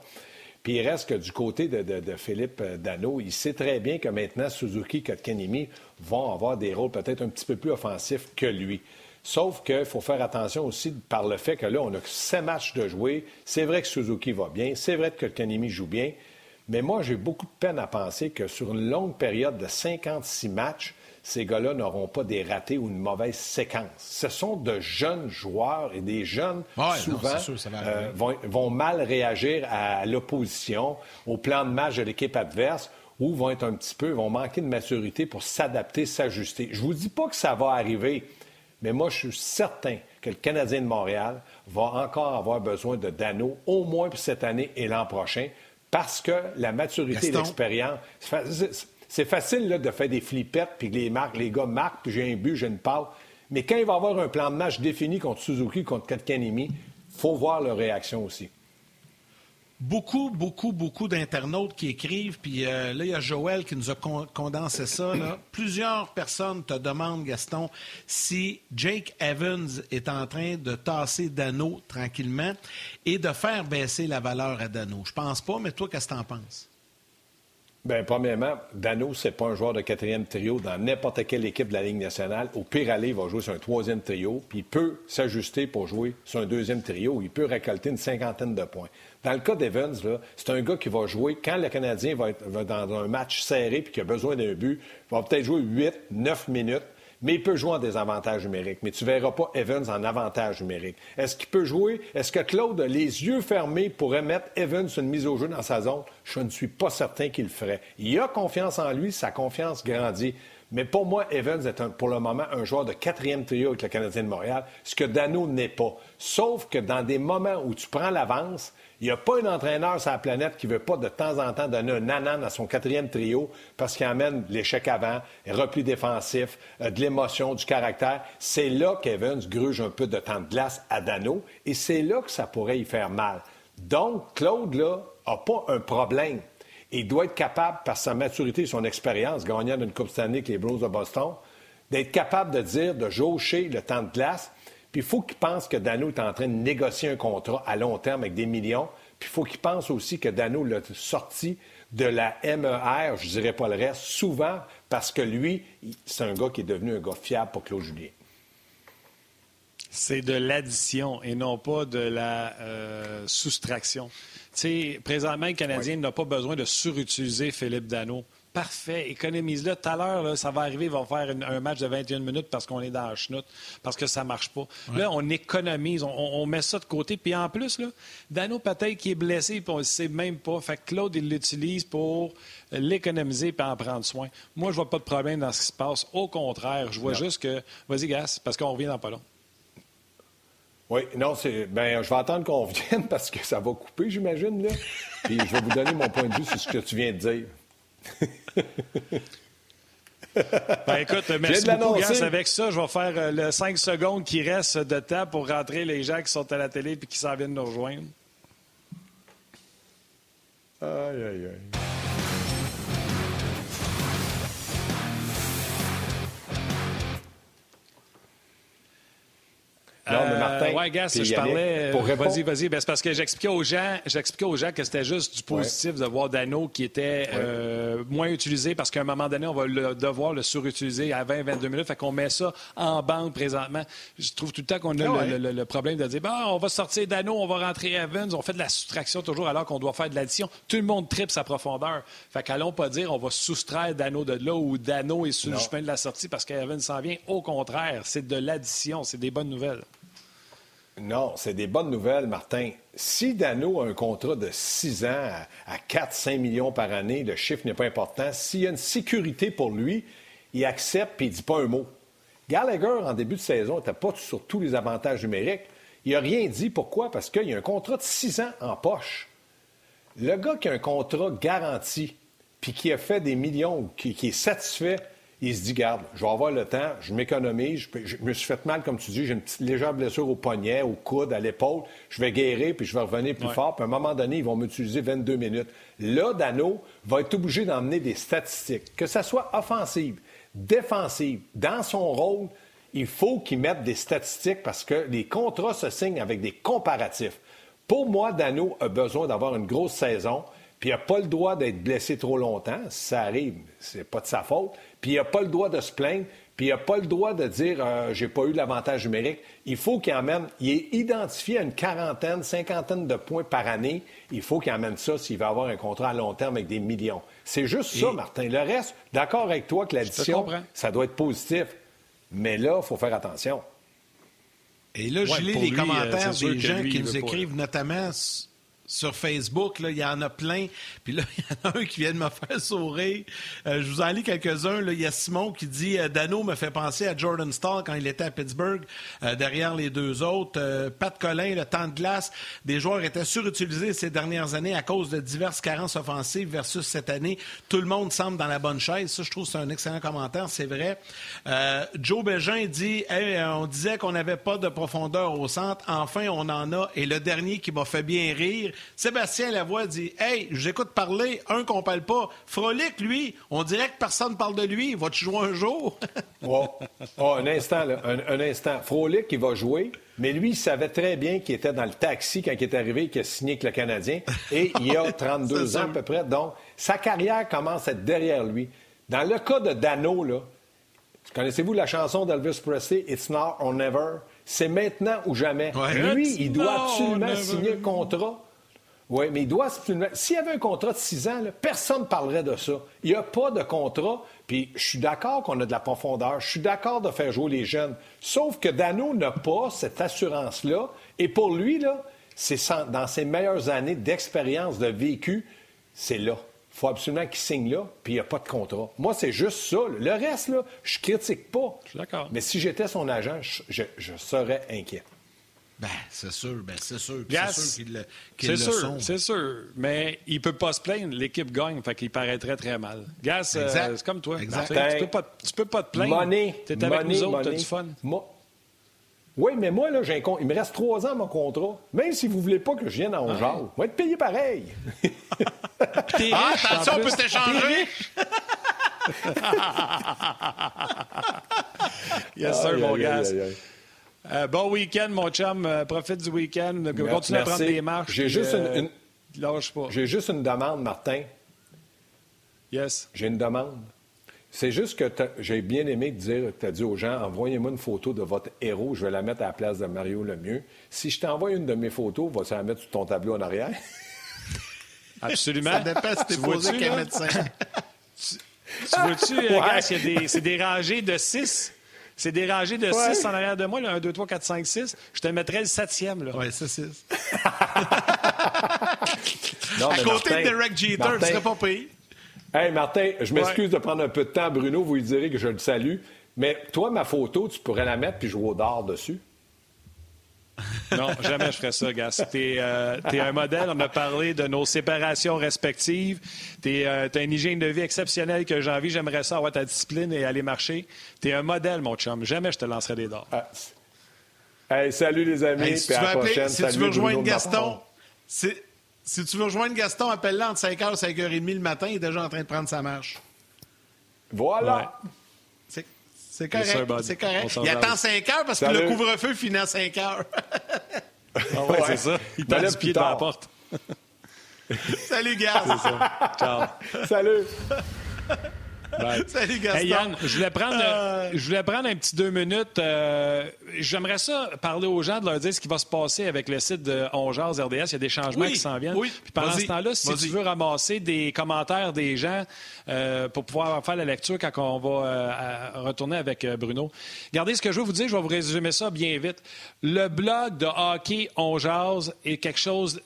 Puis il reste que du côté de, Philippe Dano, il sait très bien que maintenant, Suzuki et Kotkanimi vont avoir des rôles peut-être un petit peu plus offensifs que lui. Sauf qu'il faut faire attention aussi par le fait que là, on a sept matchs de jouer. C'est vrai que Suzuki va bien, c'est vrai que Kanemi joue bien, mais moi, j'ai beaucoup de peine à penser que sur une longue période de 56 matchs, ces gars-là n'auront pas des ratés ou une mauvaise séquence. Ce sont de jeunes joueurs et des jeunes, souvent, euh, vont, mal réagir à l'opposition, au plan de match de l'équipe adverse, ou vont être un petit peu, vont manquer de maturité pour s'adapter, s'ajuster. Je vous dis pas que ça va arriver. Mais moi, je suis certain que le Canadien de Montréal va encore avoir besoin de Dano, au moins pour cette année et l'an prochain, parce que la maturité et l'expérience. C'est facile de faire des flippettes, puis les, marques, les gars marquent, puis j'ai un but, j'ai une passe. Mais quand il va avoir un plan de match défini contre Suzuki, contre Katkanimi, il faut voir leur réaction aussi beaucoup, beaucoup, beaucoup d'internautes qui écrivent, puis euh, là, il y a Joël qui nous a condensé ça. Plusieurs personnes te demandent, Gaston, si Jake Evans est en train de tasser Dano tranquillement et de faire baisser la valeur à Dano. Je pense pas, mais toi, qu'est-ce que tu en penses? Bien, premièrement, Dano, c'est pas un joueur de quatrième trio dans n'importe quelle équipe de la Ligue nationale. Au pire aller, il va jouer sur un troisième trio, puis il peut s'ajuster pour jouer sur un deuxième trio. Il peut récolter une cinquantaine de points. Dans le cas d'Evans, c'est un gars qui va jouer quand le Canadien va être dans un match serré puis qu'il a besoin d'un but. Il va peut-être jouer 8, 9 minutes, mais il peut jouer en désavantage numérique. Mais tu ne verras pas Evans en avantage numérique. Est-ce qu'il peut jouer? Est-ce que Claude, les yeux fermés, pourrait mettre Evans une mise au jeu dans sa zone? Je ne suis pas certain qu'il le ferait. Il a confiance en lui, sa confiance grandit. Mais pour moi, Evans est pour le moment un joueur de quatrième trio avec le Canadien de Montréal, ce que Dano n'est pas. Sauf que dans des moments où tu prends l'avance, il n'y a pas un entraîneur sur la planète qui ne veut pas de temps en temps donner un nanan à son quatrième trio parce qu'il amène l'échec avant, repli défensif, euh, de l'émotion, du caractère. C'est là qu'Evans gruge un peu de temps de glace à Dano et c'est là que ça pourrait y faire mal. Donc, Claude, là, n'a pas un problème. Il doit être capable, par sa maturité et son expérience, gagnant d'une Coupe Stanley avec les Blues de Boston, d'être capable de dire, de jaucher le temps de glace puis il faut qu'il pense que Dano est en train de négocier un contrat à long terme avec des millions. Puis il faut qu'il pense aussi que Dano l'a sorti de la MER, je dirais pas le reste, souvent parce que lui, c'est un gars qui est devenu un gars fiable pour Claude Julien. C'est de l'addition et non pas de la euh, soustraction. Tu sais, présentement, le Canadien n'a pas besoin de surutiliser Philippe Dano parfait, économise-le. Tout à l'heure, ça va arriver, il va faire un match de 21 minutes parce qu'on est dans la chenoute, parce que ça ne marche pas. Là, on économise, on, met ça de côté. Puis en plus, là, Dano peut-être qui est blessé, puis on ne sait même pas. Fait que Claude, il l'utilise pour l'économiser et en prendre soin. Moi, je vois pas de problème dans ce qui se passe. Au contraire, je vois juste que... Vas-y, Gas, parce qu'on revient dans pas long. Oui, non, c'est. Ben, je vais attendre qu'on revienne parce que ça va couper, j'imagine, là. Puis je vais vous donner mon point de vue sur ce que tu viens de dire. Ben écoute, merci beaucoup, Gas. Avec ça, je vais faire euh, le 5 secondes qui reste de temps pour rentrer les gens qui sont à la télé et qui s'en viennent nous rejoindre. Aïe, aïe, aïe. Martin. ouais, gars, je parlais. Vas-y, vas-y. Ben, c'est parce que j'expliquais aux gens, j'expliquais aux gens que c'était juste du positif de voir Dano qui était euh, moins utilisé parce qu'à un moment donné, on va le, devoir le surutiliser à 20-22 minutes. Fait qu'on met ça en banque présentement. Je trouve tout le temps qu'on a ah le, problème de dire bah, on va sortir Dano, on va rentrer Evans. On fait de la soustraction toujours alors qu'on doit faire de l'addition. Tout le monde tripe sa profondeur. Fait qu'allons pas dire on va soustraire Dano de là ou Dano est sur le chemin de la sortie parce qu'Evans s'en vient. Au contraire, c'est de l'addition. C'est des bonnes nouvelles. Non, c'est des bonnes nouvelles, Martin. Si Dano a un contrat de 6 ans à 4-5 millions par année, le chiffre n'est pas important. S'il y a une sécurité pour lui, il accepte et il ne dit pas un mot. Gallagher, en début de saison, n'était pas sur tous les avantages numériques. Il n'a rien dit. Pourquoi? Parce qu'il y a un contrat de 6 ans en poche. Le gars qui a un contrat garanti, puis qui a fait des millions, qui est satisfait, il se dit, garde, je vais avoir le temps, je m'économise, je, me suis fait mal, comme tu dis, j'ai une petite légère blessure au poignet, au coude, à l'épaule, je vais guérir, puis je vais revenir plus fort, puis à un moment donné, ils vont m'utiliser 22 minutes. Là, Dano va être obligé d'emmener des statistiques, que ce soit offensive, défensive, dans son rôle, il faut qu'il mette des statistiques parce que les contrats se signent avec des comparatifs. Pour moi, Dano a besoin d'avoir une grosse saison, puis il n'a pas le droit d'être blessé trop longtemps. Ça arrive, c'est pas de sa faute puis il n'a pas le droit de se plaindre, puis il n'a pas le droit de dire euh, j'ai pas eu l'avantage numérique. Il faut qu'il emmène, il est identifié à une quarantaine, cinquantaine de points par année. Il faut qu'il emmène ça s'il va avoir un contrat à long terme avec des millions. C'est juste ça, Martin. Le reste, d'accord avec toi que l'addition, ça doit être positif. Mais là, il faut faire attention. Et là, je lis les euh, commentaires des gens qui nous écrivent, notamment sur Facebook, il y en a plein. Puis là, il y en a un qui vient de me faire sourire. Euh, je vous en lis quelques-uns. Il y a Simon qui dit euh, Dano me fait penser à Jordan Stall quand il était à Pittsburgh, euh, derrière les deux autres. Pat Collin, le temps de glace, des joueurs étaient surutilisés ces dernières années à cause de diverses carences offensives versus cette année. Tout le monde semble dans la bonne chaise. Ça, je trouve c'est un excellent commentaire, c'est vrai. Joe Bégin dit On disait qu'on n'avait pas de profondeur au centre. Enfin, on en a. Et le dernier qui m'a fait bien rire, Sébastien Lavoie dit Hey, j'écoute parler, un qu'on parle pas. Frolic, lui, on dirait que personne parle de lui. Va-tu jouer un jour? oh. un instant, Un, instant. Frolic, il va jouer. Mais lui, il savait très bien qu'il était dans le taxi quand il est arrivé, qu'il a signé avec le Canadien. Et il a 32 ans à peu près. Donc, sa carrière commence à être derrière lui. Dans le cas de Dano, là, connaissez-vous la chanson d'Elvis Presley, It's Now or Never? C'est maintenant ou jamais. Lui, il doit absolument signer le contrat. Oui, mais il doit. S'il y avait un contrat de six ans, personne ne parlerait de ça. Il n'y a pas de contrat. Puis je suis d'accord qu'on a de la profondeur. Je suis d'accord de faire jouer les jeunes. Sauf que Dano n'a pas cette assurance-là. Et pour lui, là, c'est dans ses meilleures années d'expérience, de vécu, c'est là. Il faut absolument qu'il signe là, puis il n'y a pas de contrat. Moi, c'est juste ça. Le reste, là, je critique pas. Je suis d'accord. Mais si j'étais son agent, je serais inquiet. Ben, c'est sûr, ben, c'est sûr. c'est sûr qu'il le, qu le sûr, C'est sûr, mais il peut pas se plaindre. L'équipe gagne, fait qu'il paraîtrait très mal. Gas, euh, c'est comme toi. Exact. Tu, peux pas, tu peux pas te plaindre. Money, T'es avec nous autres, t'as du fun. Oui, mais moi, là, j'ai il me reste trois ans à mon contrat. Même si vous voulez pas que je vienne en ah. genre, on va être payé pareil. Ah, attention, on peut t'échanger. yes, sir, mon gars. Euh, bon week-end, mon chum. Euh, profite du week-end. Continue à prendre des marches. J'ai juste euh, une, J'ai juste une demande, Martin. Yes. J'ai une demande. C'est juste que j'ai bien aimé dire, tu as dit aux gens, envoyez-moi une photo de votre héros, je vais la mettre à la place de Mario Lemieux. Si je t'envoie une de mes photos, vas-tu la mettre sur ton tableau en arrière? Absolument. Ça dépend si t'es posé qu'un médecin. tu, vois-tu, c'est des rangées de six. C'est des rangées de 6 en arrière de moi, là, 1, 2, 3, 4, 5, 6. Je te mettrais le septième. Oui, c'est 6. à côté de Derek Jeter, Martin, tu serais pas payé. Hey, Martin, je m'excuse de prendre un peu de temps. Bruno, vous lui direz que je le salue. Mais toi, ma photo, tu pourrais la mettre puis jouer au dard dessus. Non, jamais je ferais ça. T'es euh, es un modèle. On a parlé de nos séparations respectives. T'es euh, as une hygiène de vie exceptionnelle que j'ai envie. J'aimerais ça avoir ta discipline et aller marcher. T'es un modèle, mon chum. Jamais je te lancerai des dards. Ah. Hey, salut les amis. si, tu veux, appeler, si tu veux rejoindre Gaston, si, si, tu veux rejoindre Gaston, appelle-le entre 5h et 5h30 le matin. Il est déjà en train de prendre sa marche. Voilà. C'est correct. C'est correct. Il attend 5 heures parce que le couvre-feu finit à 5 heures. ah ouais, c'est ça. Il t'a le pied dans la porte. Salut, gars. C'est ça. Ciao. Salut. Salut Gaston. Hey Yann, je voulais prendre, euh, je voulais prendre un petit deux minutes. Euh, j'aimerais ça parler aux gens, de leur dire ce qui va se passer avec le site de Ongears RDS. Il y a des changements qui s'en viennent. Oui. Puis pendant ce temps-là, si tu veux ramasser des commentaires des gens euh, pour pouvoir faire la lecture quand on va retourner avec Bruno, regardez ce que je veux vous dire. Je vais vous résumer ça bien vite. Le blog de hockey Ongears est quelque chose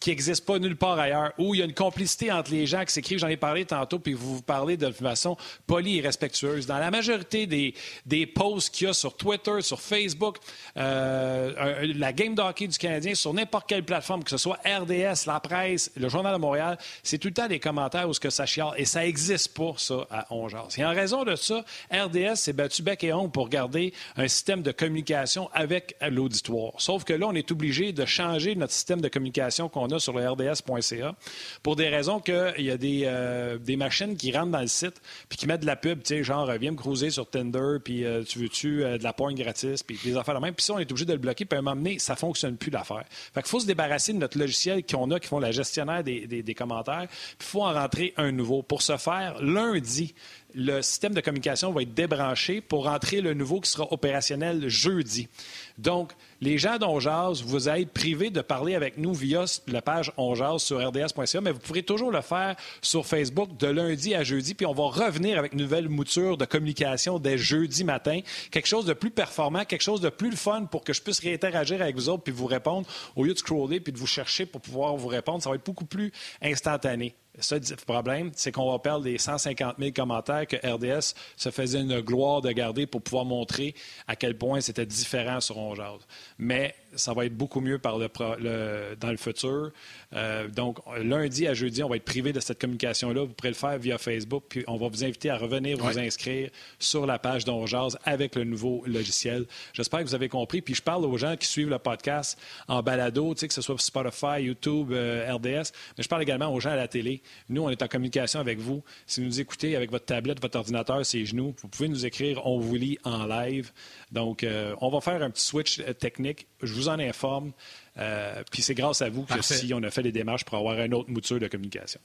qui n'existe pas nulle part ailleurs, où il y a une complicité entre les gens qui s'écrivent, j'en ai parlé tantôt, puis vous vous parlez de façon polie et respectueuse. Dans la majorité des, posts qu'il y a sur Twitter, sur Facebook, euh, la game d'hockey du Canadien, sur n'importe quelle plateforme, que ce soit RDS, la presse, le Journal de Montréal, c'est tout le temps des commentaires où ce que ça chiale, et ça n'existe pas, ça, à Ongears. Et en raison de ça, RDS s'est battu bec et ongle pour garder un système de communication avec l'auditoire. Sauf que là, on est obligé de changer notre système de communication qu'on a sur le rds.ca pour des raisons qu'il y a des, euh, des, machines qui rentrent dans le site puis qui mettent de la pub, tu sais, genre, viens me cruiser sur Tinder, puis euh, tu veux-tu euh, de la pointe gratis, puis des affaires de même. Puis ça, on est obligé de le bloquer, puis à un moment donné, ça fonctionne plus l'affaire. Fait faut se débarrasser de notre logiciel qu'on a, qui font la gestionnaire des, des, des commentaires, puis il faut en rentrer un nouveau. Pour ce faire, lundi, le système de communication va être débranché pour rentrer le nouveau qui sera opérationnel jeudi. Donc, les gens d'Onjaz, vous êtes privés de parler avec nous via la page Onjaz sur rds.ca, mais vous pourrez toujours le faire sur Facebook de lundi à jeudi, puis on va revenir avec une nouvelle mouture de communication dès jeudi matin. Quelque chose de plus performant, quelque chose de plus fun pour que je puisse réinteragir avec vous autres puis vous répondre au lieu de scroller puis de vous chercher pour pouvoir vous répondre. Ça va être beaucoup plus instantané. Le problème, c'est qu'on va perdre les 150 000 commentaires que RDS se faisait une gloire de garder pour pouvoir montrer à quel point c'était différent sur Onjaz. Mais ça va être beaucoup mieux par le, dans le futur. Euh, donc, lundi à jeudi, on va être privé de cette communication-là. Vous pourrez le faire via Facebook, puis on va vous inviter à revenir vous inscrire sur la page d'Onjaz avec le nouveau logiciel. J'espère que vous avez compris. Puis je parle aux gens qui suivent le podcast en balado, que ce soit Spotify, YouTube, euh, RDS, mais je parle également aux gens à la télé. Nous, on est en communication avec vous. Si vous nous écoutez avec votre tablette, votre ordinateur, ses genoux, vous pouvez nous écrire, on vous lit en live. Donc, euh, on va faire un petit switch technique. Je vous en informe. Euh, puis c'est grâce à vous que si on a fait les démarches pour avoir une autre mouture de communication.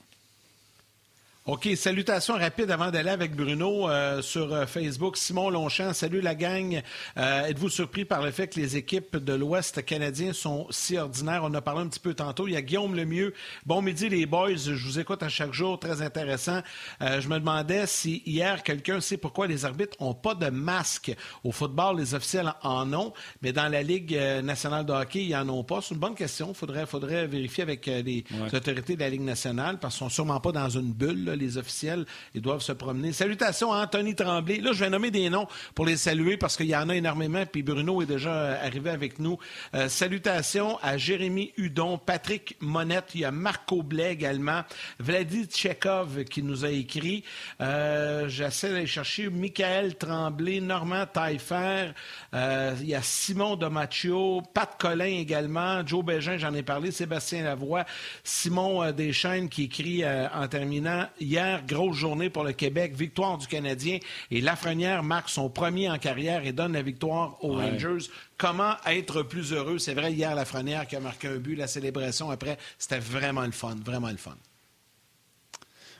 OK, salutations rapides avant d'aller avec Bruno euh, sur euh, Facebook. Simon Longchamp, salut la gang. Euh, êtes-vous surpris par le fait que les équipes de l'Ouest canadien sont si ordinaires? On a parlé un petit peu tantôt. Il y a Guillaume Lemieux. Bon midi les boys, je vous écoute à chaque jour, très intéressant. je me demandais si hier quelqu'un sait pourquoi les arbitres n'ont pas de masque. Au football, les officiels en ont, mais dans la Ligue nationale de hockey, ils n'en ont pas. C'est une bonne question. Il faudrait, faudrait vérifier avec les autorités de la Ligue nationale parce qu'ils ne sont sûrement pas dans une bulle les officiels, ils doivent se promener. Salutations à Anthony Tremblay. Là, je vais nommer des noms pour les saluer parce qu'il y en a énormément, puis Bruno est déjà euh, arrivé avec nous. Euh, salutations à Jérémy Hudon, Patrick Monette, il y a Marco Blais également, Vladi Tchekov qui nous a écrit. Euh, j'essaie d'aller chercher Michael Tremblay, Normand Taillefer, il y a Simon Domaccio, Pat Collin également, Joe Bégin, j'en ai parlé, Sébastien Lavoie, Simon Deschaines qui écrit en terminant Hier, grosse journée pour le Québec, victoire du Canadien et Lafrenière marque son premier en carrière et donne la victoire aux Rangers. Comment être plus heureux? C'est vrai, hier, Lafrenière qui a marqué un but, la célébration après, c'était vraiment le fun, vraiment le fun.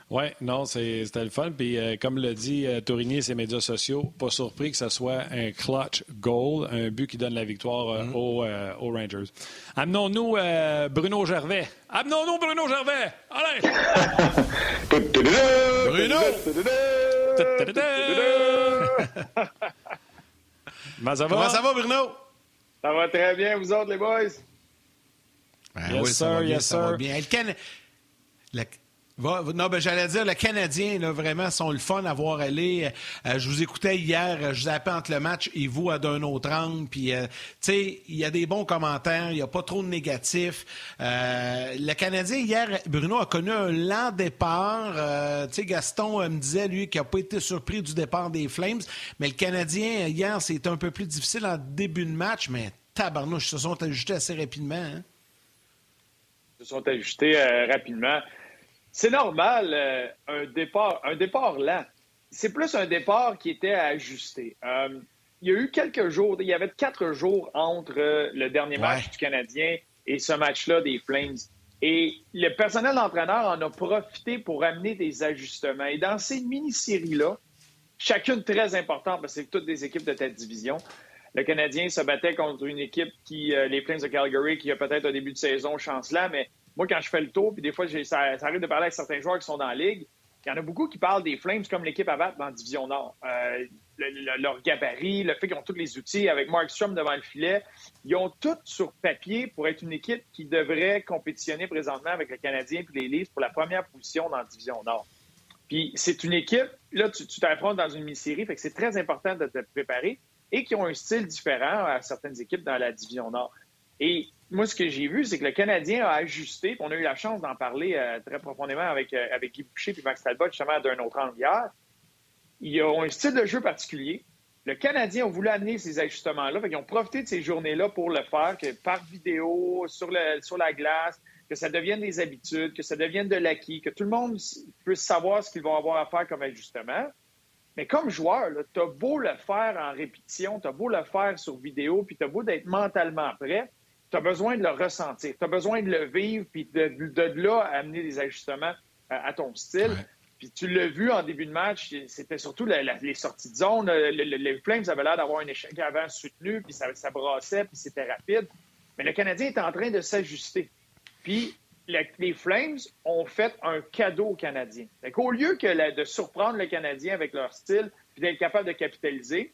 Oui, non, c'était le fun. Puis, euh, comme le dit euh, Tourigny et ses médias sociaux, pas surpris que ce soit un clutch goal, un but qui donne la victoire euh, mm-hmm. aux, Rangers. Amenons-nous Bruno Gervais. Amenons-nous Bruno Gervais. Allez! Bruno! Comment ça va? Comment ça va, Bruno? Ça va très bien, vous autres, les boys? Ben yes, oui, sir, yes, sir. bien. Le, non, ben, j'allais dire, le Canadien, là, vraiment, sont le fun à voir aller. Euh, je vous écoutais hier, je zappais entre le match et vous à d'un autre angle. Puis, euh, tu sais, il y a des bons commentaires, il n'y a pas trop de négatifs. Euh, le Canadien, hier, Bruno a connu un lent départ. tu sais, Gaston me disait, lui, qu'il n'a pas été surpris du départ des Flames. Mais le Canadien, hier, c'était un peu plus difficile en début de match, mais tabarnouche, se sont ajustés assez rapidement. Hein? se sont ajustés rapidement c'est normal, euh, un, départ, un départ lent. c'est plus un départ qui était à ajuster. Euh, il y a eu quelques jours, il y avait quatre jours entre le dernier match du Canadien et ce match-là des Flames. Et le personnel d'entraîneur en a profité pour amener des ajustements. Et dans ces mini-séries-là, chacune très importante parce que c'est toutes des équipes de tête division, le Canadien se battait contre une équipe qui, euh, les Flames de Calgary, qui a peut-être un début de saison chancelant, mais moi, quand je fais le tour, puis des fois, ça, arrive de parler avec certains joueurs qui sont dans la ligue, il y en a beaucoup qui parlent des Flames comme l'équipe à battre dans la Division Nord. Euh, leur gabarit, le fait qu'ils ont tous les outils avec Mark Strom devant le filet, ils ont tout sur papier pour être une équipe qui devrait compétitionner présentement avec le Canadien et les Leafs pour la première position dans la Division Nord. Puis c'est une équipe, là, tu t'affrontes dans une mini-série, fait que c'est très important de te préparer et qui ont un style différent à certaines équipes dans la Division Nord. Et moi, ce que j'ai vu, c'est que le Canadien a ajusté. On a eu la chance d'en parler euh, très profondément avec, euh, avec Guy Boucher et Max Talbot, justement, d'un autre angle hier. Ils ont un style de jeu particulier. Le Canadien a voulu amener ces ajustements-là. Ils ont profité de ces journées-là pour le faire, que par vidéo, sur, le, sur la glace, que ça devienne des habitudes, que ça devienne de l'acquis, que tout le monde puisse savoir ce qu'ils vont avoir à faire comme ajustement. Mais comme joueur, tu as beau le faire en répétition, tu as beau le faire sur vidéo, puis tu as beau d'être mentalement prêt, tu as besoin de le ressentir, tu as besoin de le vivre, puis de, de, là amener des ajustements à, ton style. Puis tu l'as vu en début de match, c'était surtout les sorties de zone. les Flames avaient l'air d'avoir un échec avant soutenu, puis ça, ça brassait, puis c'était rapide. Mais le Canadien est en train de s'ajuster. Puis les Flames ont fait un cadeau aux Canadiens. Au lieu que de surprendre le Canadien avec leur style, puis d'être capable de capitaliser,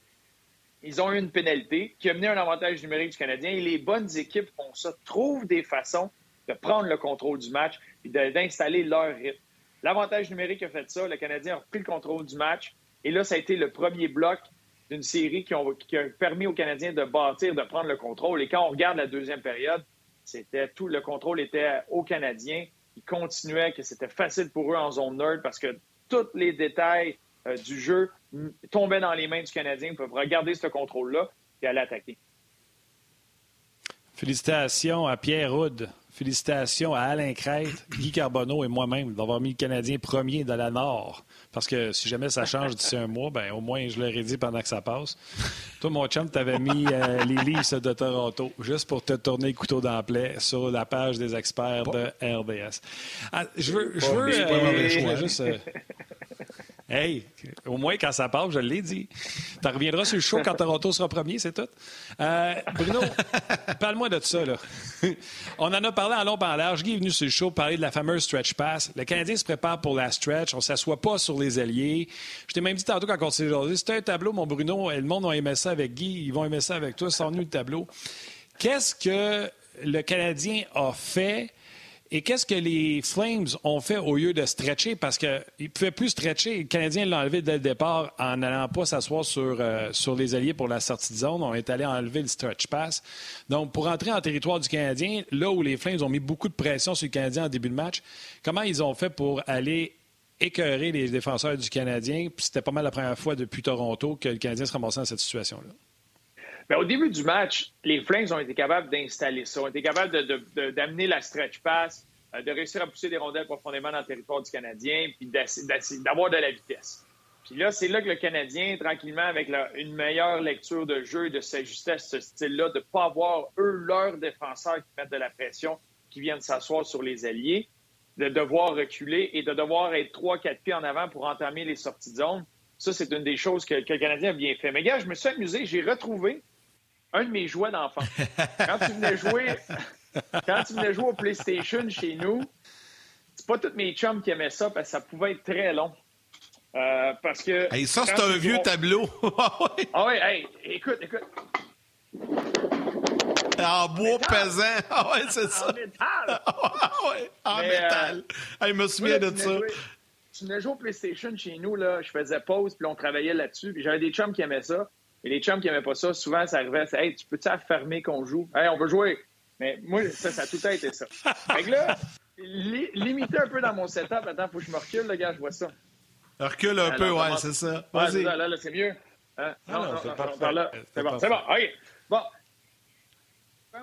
ils ont eu une pénalité qui a mené un avantage numérique du Canadien et les bonnes équipes font ça, trouvent des façons de prendre le contrôle du match et d'installer leur rythme. L'avantage numérique a fait ça, le Canadien a repris le contrôle du match et là, ça a été le premier bloc d'une série qui, a permis aux Canadiens de bâtir, de prendre le contrôle. Et quand on regarde la deuxième période, c'était tout le contrôle était aux Canadiens. Ils continuaient que c'était facile pour eux en zone nerd parce que tous les détails euh, du jeu tombaient dans les mains du Canadien. Ils peuvent regarder ce contrôle-là et aller attaquer. Félicitations à Pierre Houd. Félicitations à Alain Crête, Guy Carbonneau et moi-même d'avoir mis le Canadien premier dans la Nord. Parce que si jamais ça change d'ici un mois, ben au moins je l'aurais dit pendant que ça passe. Toi, mon chum, t'avais mis euh, les Leafs de Toronto juste pour te tourner le couteau dans la plaie sur la page des experts de RDS. Ah, je veux, je veux, euh, juste. Euh, Hey, au moins quand ça passe, je l'ai dit. Tu reviendras sur le show quand Toronto sera premier, c'est tout. Euh, Bruno, parle-moi de ça. Là. On en a parlé en long, en large. Guy est venu sur le show parler de la fameuse stretch pass. Le Canadien se prépare pour la stretch. On ne s'assoit pas sur les alliés. Je t'ai même dit tantôt quand on s'est dit, c'était un tableau, mon Bruno. Et le monde va aimer ça avec Guy. Ils vont aimer ça avec toi. Sans nous le tableau. Qu'est-ce que le Canadien a fait et qu'est-ce que les Flames ont fait au lieu de stretcher? Parce qu'ils ne pouvaient plus stretcher. Les Canadiens l'ont enlevé dès le départ en n'allant pas s'asseoir sur, euh, sur les alliés pour la sortie de zone. On est allé enlever le stretch pass. Donc, pour entrer en territoire du Canadien, là où les Flames ont mis beaucoup de pression sur le Canadien en début de match, comment ils ont fait pour aller écœurer les défenseurs du Canadien? C'était pas mal la première fois depuis Toronto que le Canadien se ramassait dans cette situation-là. Mais au début du match, les Flames ont été capables d'installer ça, ont été capables d'amener la stretch pass, euh, de réussir à pousser des rondelles profondément dans le territoire du Canadien, puis d'avoir de la vitesse. Puis là, c'est là que le Canadien, tranquillement, avec une meilleure lecture de jeu, de s'ajuster à ce style-là, de ne pas avoir, eux, leurs défenseurs qui mettent de la pression, qui viennent s'asseoir sur les alliés, de devoir reculer et de devoir être trois, quatre pieds en avant pour entamer les sorties de zone. Ça, c'est une des choses que, que, le Canadien a bien fait. Mais gars, je me suis amusé, j'ai retrouvé un de mes jouets d'enfant. Quand tu venais jouer, quand tu venais jouer au PlayStation chez nous, c'est pas tous mes chums qui aimaient ça parce que ça pouvait être très long. Euh, parce que. ça, c'est un vieux tableau. ah oui, hey, écoute, écoute. En bois pesant. Ah ouais, c'est ça. En métal. Ah ouais, en métal. Euh, hey, je me souviens de ça. tu venais jouer au PlayStation chez nous, là, je faisais pause, puis on travaillait là-dessus, puis j'avais des chums qui aimaient ça. Et les chums qui n'aimaient pas ça, souvent, ça arrivait, c'est Hey, tu peux-tu affermer qu'on joue? Hey, on veut jouer. Mais moi, ça, ça a tout à été ça. Fait que là, limiter un peu dans mon setup. Attends, faut que je me recule, le gars, je vois ça. Recule un peu, ouais, c'est ça. Ouais, là, là c'est mieux. Hein? Non, non, non, c'est bon, c'est bon. OK. Bon.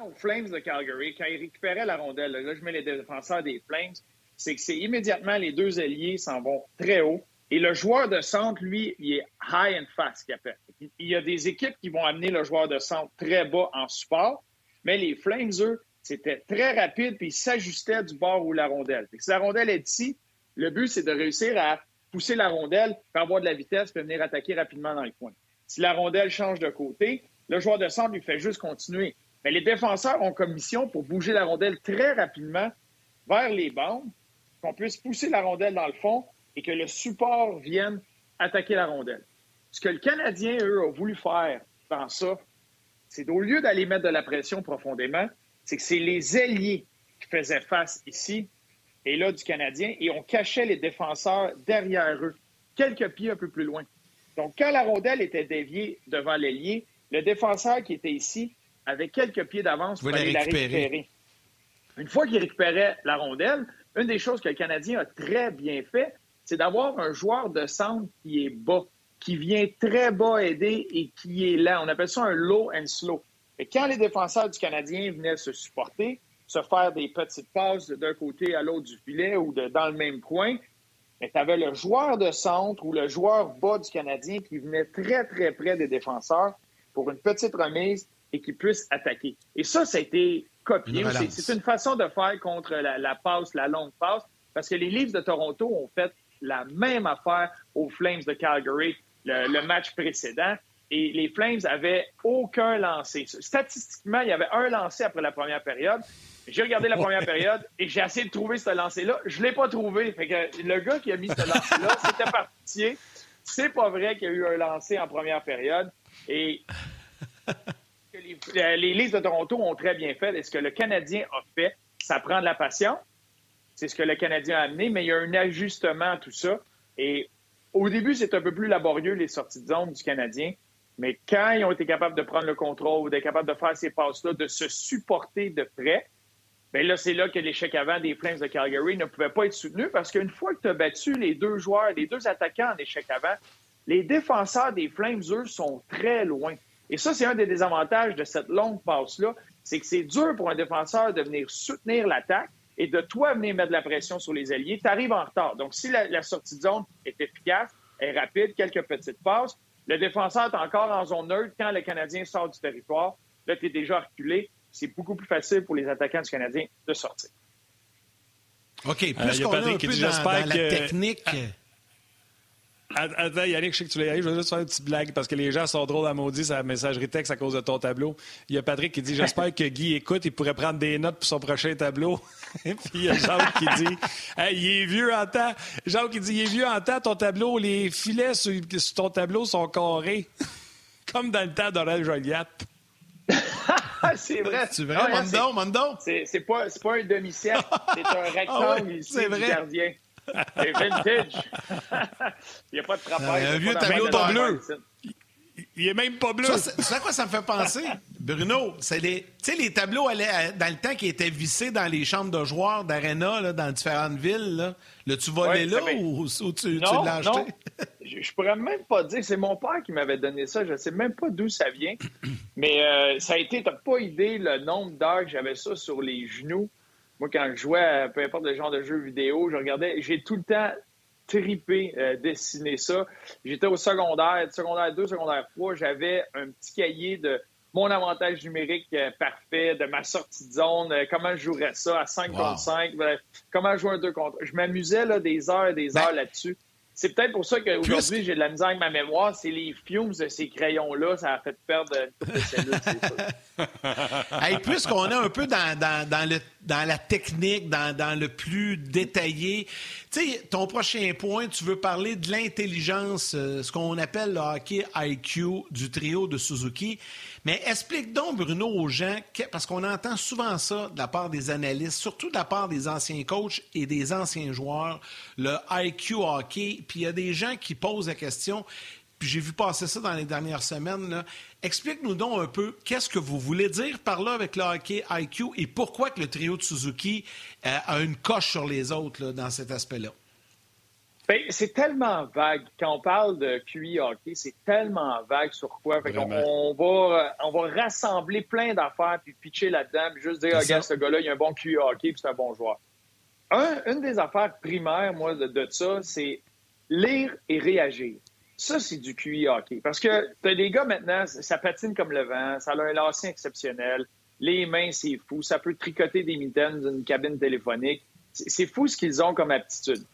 Aux Flames de Calgary, quand ils récupéraient la rondelle, là, je mets les défenseurs des Flames, c'est que c'est immédiatement les deux alliés s'en vont très haut Et le joueur de centre, lui, il est high and fast, qu'il. Il y a des équipes qui vont amener le joueur de centre très bas en support, mais les Flames, eux, c'était très rapide, puis ils s'ajustaient du bord où la rondelle. si la rondelle est ici, le but, c'est de réussir à pousser la rondelle, faire avoir de la vitesse, puis venir attaquer rapidement dans le coin. Si la rondelle change de côté, le joueur de centre lui fait juste continuer. Mais les défenseurs ont comme mission pour bouger la rondelle très rapidement vers les bandes, qu'on puisse pousser la rondelle dans le fond et que le support vienne attaquer la rondelle. Ce que le Canadien, eux, a voulu faire dans ça, c'est au lieu d'aller mettre de la pression profondément, c'est que c'est les ailiers qui faisaient face ici et là du Canadien et on cachait les défenseurs derrière eux, quelques pieds un peu plus loin. Donc, quand la rondelle était déviée devant l'ailier, le défenseur qui était ici avait quelques pieds d'avance pour aller la récupérer. Une fois qu'il récupérait la rondelle, une des choses que le Canadien a très bien fait, c'est d'avoir un joueur de centre qui est bas, qui vient très bas aider et qui est là. On appelle ça un low and slow. Et quand les défenseurs du Canadien venaient se supporter, se faire des petites passes d'un côté à l'autre du filet ou de, dans le même coin, tu avais le joueur de centre ou le joueur bas du Canadien qui venait très, très près des défenseurs pour une petite remise et qui puisse attaquer. Et ça, ça a été copié. C'est une façon de faire contre la, passe, la longue passe, parce que les Leafs de Toronto ont fait la même affaire aux Flames de Calgary le, match précédent. Et les Flames avaient aucun lancé. Statistiquement, il y avait un lancé après la première période. J'ai regardé la première période et j'ai essayé de trouver ce lancé-là. Je ne l'ai pas trouvé. Fait que le gars qui a mis ce lancé-là, c'était parti. C'est pas vrai qu'il y a eu un lancé en première période. Et les, les Leafs de Toronto ont très bien fait. Et ce que le Canadien a fait, ça prend de la patience. C'est ce que le Canadien a amené, mais il y a un ajustement à tout ça. Et au début, c'est un peu plus laborieux, les sorties de zone du Canadien. Mais quand ils ont été capables de prendre le contrôle, d'être capables de faire ces passes-là, de se supporter de près, bien là, c'est là que l'échec avant des Flames de Calgary ne pouvait pas être soutenu parce qu'une fois que tu as battu les deux joueurs, les deux attaquants en échec avant, les défenseurs des Flames, eux, sont très loin. Et ça, c'est un des désavantages de cette longue passe-là, c'est que c'est dur pour un défenseur de venir soutenir l'attaque et de toi venir mettre de la pression sur les alliés, tu arrives en retard. Donc, si la, sortie de zone est efficace, est rapide, quelques petites passes, le défenseur est encore en zone neutre quand le Canadien sort du territoire. Là, tu es déjà reculé. C'est beaucoup plus facile pour les attaquants du Canadien de sortir. OK, plus euh, qu'on a un peu dans, dans la technique... Ah, Attends, Yannick, je sais que tu l'as Je vais juste faire une petite blague parce que les gens sont drôles à maudit sa messagerie texte à cause de ton tableau. Il y a Patrick qui dit J'espère que Guy écoute, il pourrait prendre des notes pour son prochain tableau. Et puis il y a Jacques qui dit hey, Il est vieux en temps. Jacques qui dit Il est vieux en temps, ton tableau, les filets sur, ton tableau sont carrés. Comme dans le temps d'Aurel Joliette. c'est vrai. C'est vrai, ah, Mondo, Mondo. C'est pas, pas un demi-cercle, c'est un rectangle ah ici du gardien. C'est vintage. Il n'y a pas de trapèze. Un vieux tableau de bleu. Il est même pas bleu. Tu sais à quoi ça me fait penser, Bruno? C'est les, les tableaux allaient, dans le temps qui étaient vissés dans les chambres de joueurs d'Arena dans différentes villes. Là. L'as-tu volé là ou, tu, l'as acheté? je, je pourrais même pas dire. C'est mon père qui m'avait donné ça. Je ne sais même pas d'où ça vient. Mais euh, ça a été, tu n'as pas idée le nombre d'heures que j'avais ça sur les genoux. Moi, quand je jouais, peu importe le genre de jeu vidéo, je regardais, j'ai tout le temps tripé, euh, dessiner ça. J'étais au secondaire, secondaire 2, secondaire 3, j'avais un petit cahier de mon avantage numérique euh, parfait, de ma sortie de zone, euh, comment je jouerais ça à 5 contre 5, comment jouer un 2 contre Je m'amusais là, des heures et des ben, heures là-dessus. C'est peut-être pour ça qu'aujourd'hui, j'ai de la misère avec ma mémoire. C'est les fumes de ces crayons-là, ça a fait perdre une couple de cellules, Puisqu'on est un peu dans, dans, le, dans la technique, dans, dans le plus détaillé, tu sais, ton prochain point, tu veux parler de l'intelligence, euh, ce qu'on appelle le hockey IQ du trio de Suzuki. Mais explique donc, Bruno, aux gens, parce qu'on entend souvent ça de la part des analystes, surtout de la part des anciens coachs et des anciens joueurs, le IQ hockey. Puis il y a des gens qui posent la question, puis j'ai vu passer ça dans les dernières semaines. Explique-nous donc un peu qu'est-ce que vous voulez dire par là avec le hockey IQ et pourquoi que le trio de Suzuki euh, a une coche sur les autres dans cet aspect-là. Ben, c'est tellement vague. Quand on parle de QI hockey, c'est tellement vague sur quoi. on, va, on va rassembler plein d'affaires puis pitcher là-dedans, puis juste dire, regarde, ce gars-là, il a un bon QI hockey puis c'est un bon joueur. une des affaires primaires, moi, de, ça, c'est lire et réagir. Ça, c'est du QI hockey. Parce que tu as des gars maintenant, ça patine comme le vent, ça a un lancer exceptionnel, les mains, c'est fou, ça peut tricoter des mitaines d'une cabine téléphonique. C'est fou ce qu'ils ont comme aptitude.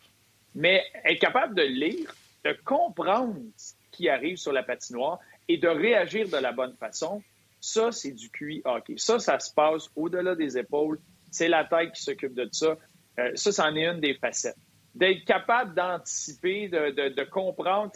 Mais être capable de lire, de comprendre ce qui arrive sur la patinoire et de réagir de la bonne façon, ça, c'est du QI hockey. Ça, ça se passe au-delà des épaules. C'est la tête qui s'occupe de ça. Euh, ça, c'en est une des facettes. D'être capable d'anticiper, de, comprendre.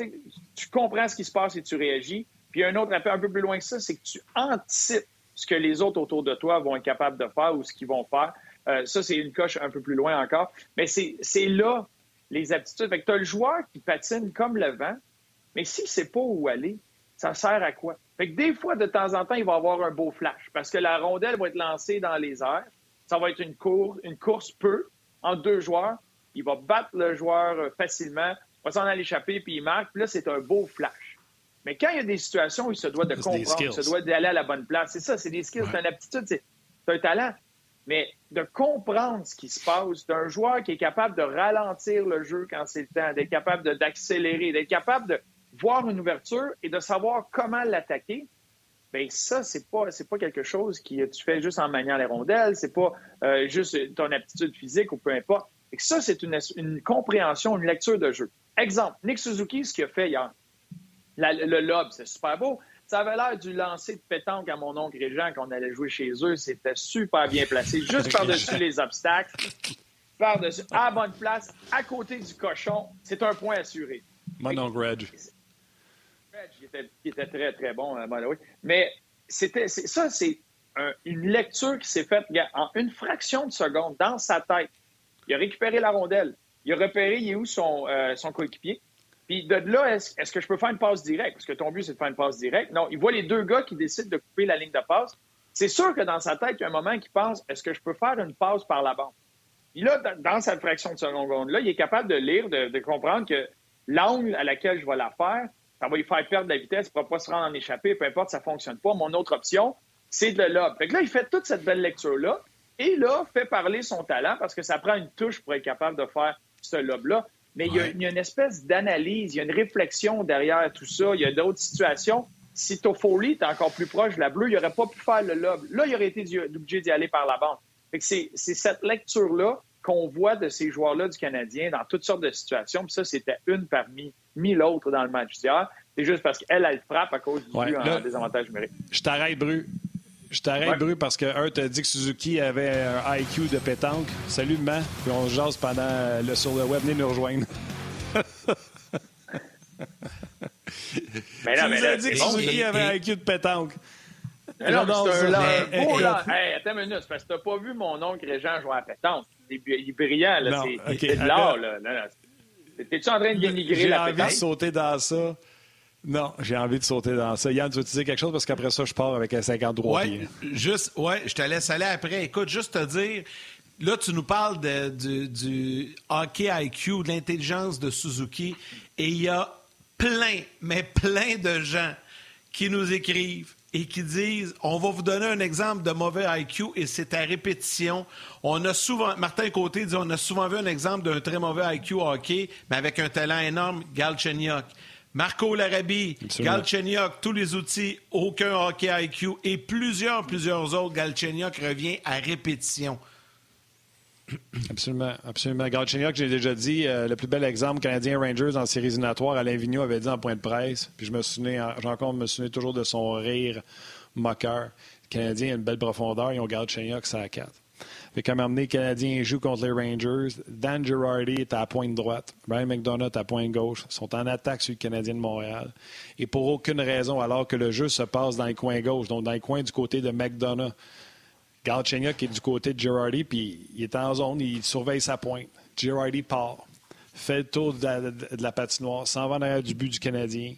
Tu comprends ce qui se passe et tu réagis. Puis un autre un peu plus loin que ça, c'est que tu anticipes ce que les autres autour de toi vont être capables de faire ou ce qu'ils vont faire. Euh, ça, c'est une coche un peu plus loin encore. Mais c'est là les aptitudes. Fait que tu as le joueur qui patine comme le vent, mais s'il ne sait pas où aller, ça sert à quoi? Fait que des fois, de temps en temps, il va avoir un beau flash parce que la rondelle va être lancée dans les airs. Ça va être une, course, une course peu en deux joueurs. Il va battre le joueur euh, facilement, il va s'en aller échapper, puis il marque. Puis là, c'est un beau flash. Mais quand il y a des situations où il se doit de comprendre, il se doit d'aller à la bonne place, c'est ça, c'est des skills, c'est une aptitude, c'est un talent. Mais de comprendre ce qui se passe, d'un joueur qui est capable de ralentir le jeu quand c'est le temps, d'être capable d'accélérer, d'être capable de voir une ouverture et de savoir comment l'attaquer, bien ça, c'est pas, pas quelque chose que tu fais juste en maniant les rondelles, c'est pas euh, juste ton aptitude physique ou peu importe. Et ça, c'est une, une, compréhension, une lecture de jeu. Exemple, Nick Suzuki, ce qu'il a fait hier. le lob, c'est super beau. Ça avait l'air du lancer de pétanque à mon oncle Régent quand on allait jouer chez eux. C'était super bien placé, juste par-dessus les obstacles, par-dessus, à bonne place, à côté du cochon. C'est un point assuré. Mon oncle Reg qui était, très, très bon, euh, Mais c'était, ça, c'est une lecture qui s'est faite en une fraction de seconde dans sa tête. Il a récupéré la rondelle. Il a repéré il est où son, euh, son coéquipier. Puis de là, est-ce, que je peux faire une passe directe? Parce que ton but, c'est de faire une passe directe. Non, il voit les deux gars qui décident de couper la ligne de passe. C'est sûr que dans sa tête, il y a un moment qui pense est-ce que je peux faire une passe par la bande? Puis là, dans cette fraction de seconde-là, il est capable de lire, de, de comprendre que l'angle à laquelle je vais la faire, ça va lui faire perdre de la vitesse, il ne pourra pas se rendre en échappée, peu importe, ça ne fonctionne pas. Mon autre option, c'est de le lob. Fait que là, il fait toute cette belle lecture-là et là, fait parler son talent parce que ça prend une touche pour être capable de faire ce lob-là. Mais il, y a, une espèce d'analyse, il y a une réflexion derrière tout ça. Il y a d'autres situations. Si Toffoli était encore plus proche de la bleue, il n'aurait pas pu faire le lob. Là, il aurait été obligé d'y aller par la bande. C'est cette lecture-là qu'on voit de ces joueurs-là du Canadien dans toutes sortes de situations. Puis ça, c'était une parmi mille autres dans le match d'hier. C'est juste parce qu'elle, elle frappe à cause du ouais, en désavantage numérique. Je t'arrête, Bru. Je t'arrête, Bru, parce que, un, t'as dit que Suzuki avait un IQ de pétanque. Salut, man. Puis on se jase pendant le, sur le web. Venez nous rejoindre. mais là, tu mais nous as dit que Suzuki avait un IQ de pétanque. Mais non, c'est un beau là. Hey, attends une minute, parce que t'as pas vu mon oncle Régent jouer à pétanque. Il est brillant, là. C'est de l'art, là. T'es-tu en train de dénigrer la pétanque? J'ai envie de sauter dans ça. Non, j'ai envie de sauter dans ça. Yann, tu veux te dire quelque chose? Parce qu'après ça, je pars avec un 53 ouais, Juste, ouais, je te laisse aller après. Écoute, juste te dire, là, tu nous parles de, du, du hockey IQ, de l'intelligence de Suzuki, et il y a plein, mais plein de gens qui nous écrivent et qui disent on va vous donner un exemple de mauvais IQ et c'est à répétition. On a souvent, Martin Côté dit on a souvent vu un exemple d'un très mauvais IQ hockey, mais avec un talent énorme, Galchenyuk. Marco Larabie, Galchenyuk, tous les outils, aucun hockey IQ et plusieurs, plusieurs autres. Galchenyuk revient à répétition. Absolument, absolument. Galchenyuk, j'ai déjà dit, euh, le plus bel exemple Canadien Rangers en séries éliminatoires, Alain Vigneault avait dit en point de presse, puis je me souviens, j'ai encore me souviens toujours de son rire moqueur. Le Canadien a une belle profondeur, ils ont Galchenyuk, ça à 4. Fait qu'à un le Canadien joue contre les Rangers. Dan Girardi est à la pointe droite. Brian McDonough est à pointe gauche. Ils sont en attaque sur le Canadien de Montréal. Et pour aucune raison, alors que le jeu se passe dans les coins gauche, donc dans les coins du côté de McDonough, Galchenyuk est du côté de Girardi, puis il est en zone, il surveille sa pointe. Girardi part, fait le tour de la, patinoire, s'en va derrière du but du Canadien,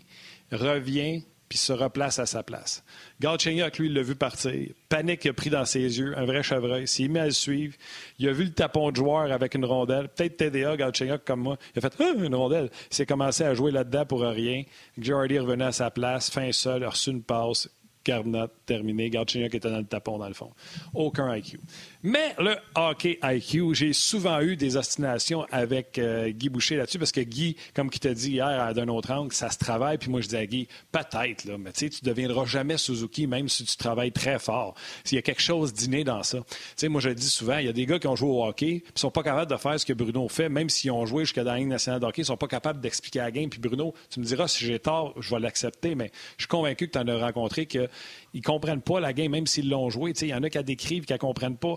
revient, puis se replace à sa place. Galchenyuk, lui, il l'a vu partir. Panique a pris dans ses yeux, un vrai chevreuil. S'il met à le suivre, il a vu le tapon de joueur avec une rondelle. Peut-être TDA, Galchenyuk, comme moi. Il a fait ah, une rondelle. Il s'est commencé à jouer là-dedans pour rien. Girardi est revenu à sa place, fin seul, a reçu une passe Carnot, terminé. Galchenyuk était dans le tapon, dans le fond. Aucun IQ. Mais le hockey IQ, j'ai souvent eu des ostinations avec euh, Guy Boucher là-dessus, parce que Guy, comme qui t'a dit hier d'un autre angle, ça se travaille. Puis moi, je dis à Guy, peut-être, là, mais tu ne deviendras jamais Suzuki, même si tu travailles très fort. S'il y a quelque chose d'inné dans ça. Tu sais, moi, je le dis souvent, il y a des gars qui ont joué au hockey, puis sont pas capables de faire ce que Bruno fait, même s'ils ont joué jusqu'à la Ligue nationale de hockey, ils sont pas capables d'expliquer la game. Puis Bruno, tu me diras, si j'ai tort, je vais l'accepter, mais je suis convaincu que tu en as rencontré qu'ils ne comprennent pas la game, même s'ils l'ont joué. Il y en a qui décrivent, qui ne comprennent pas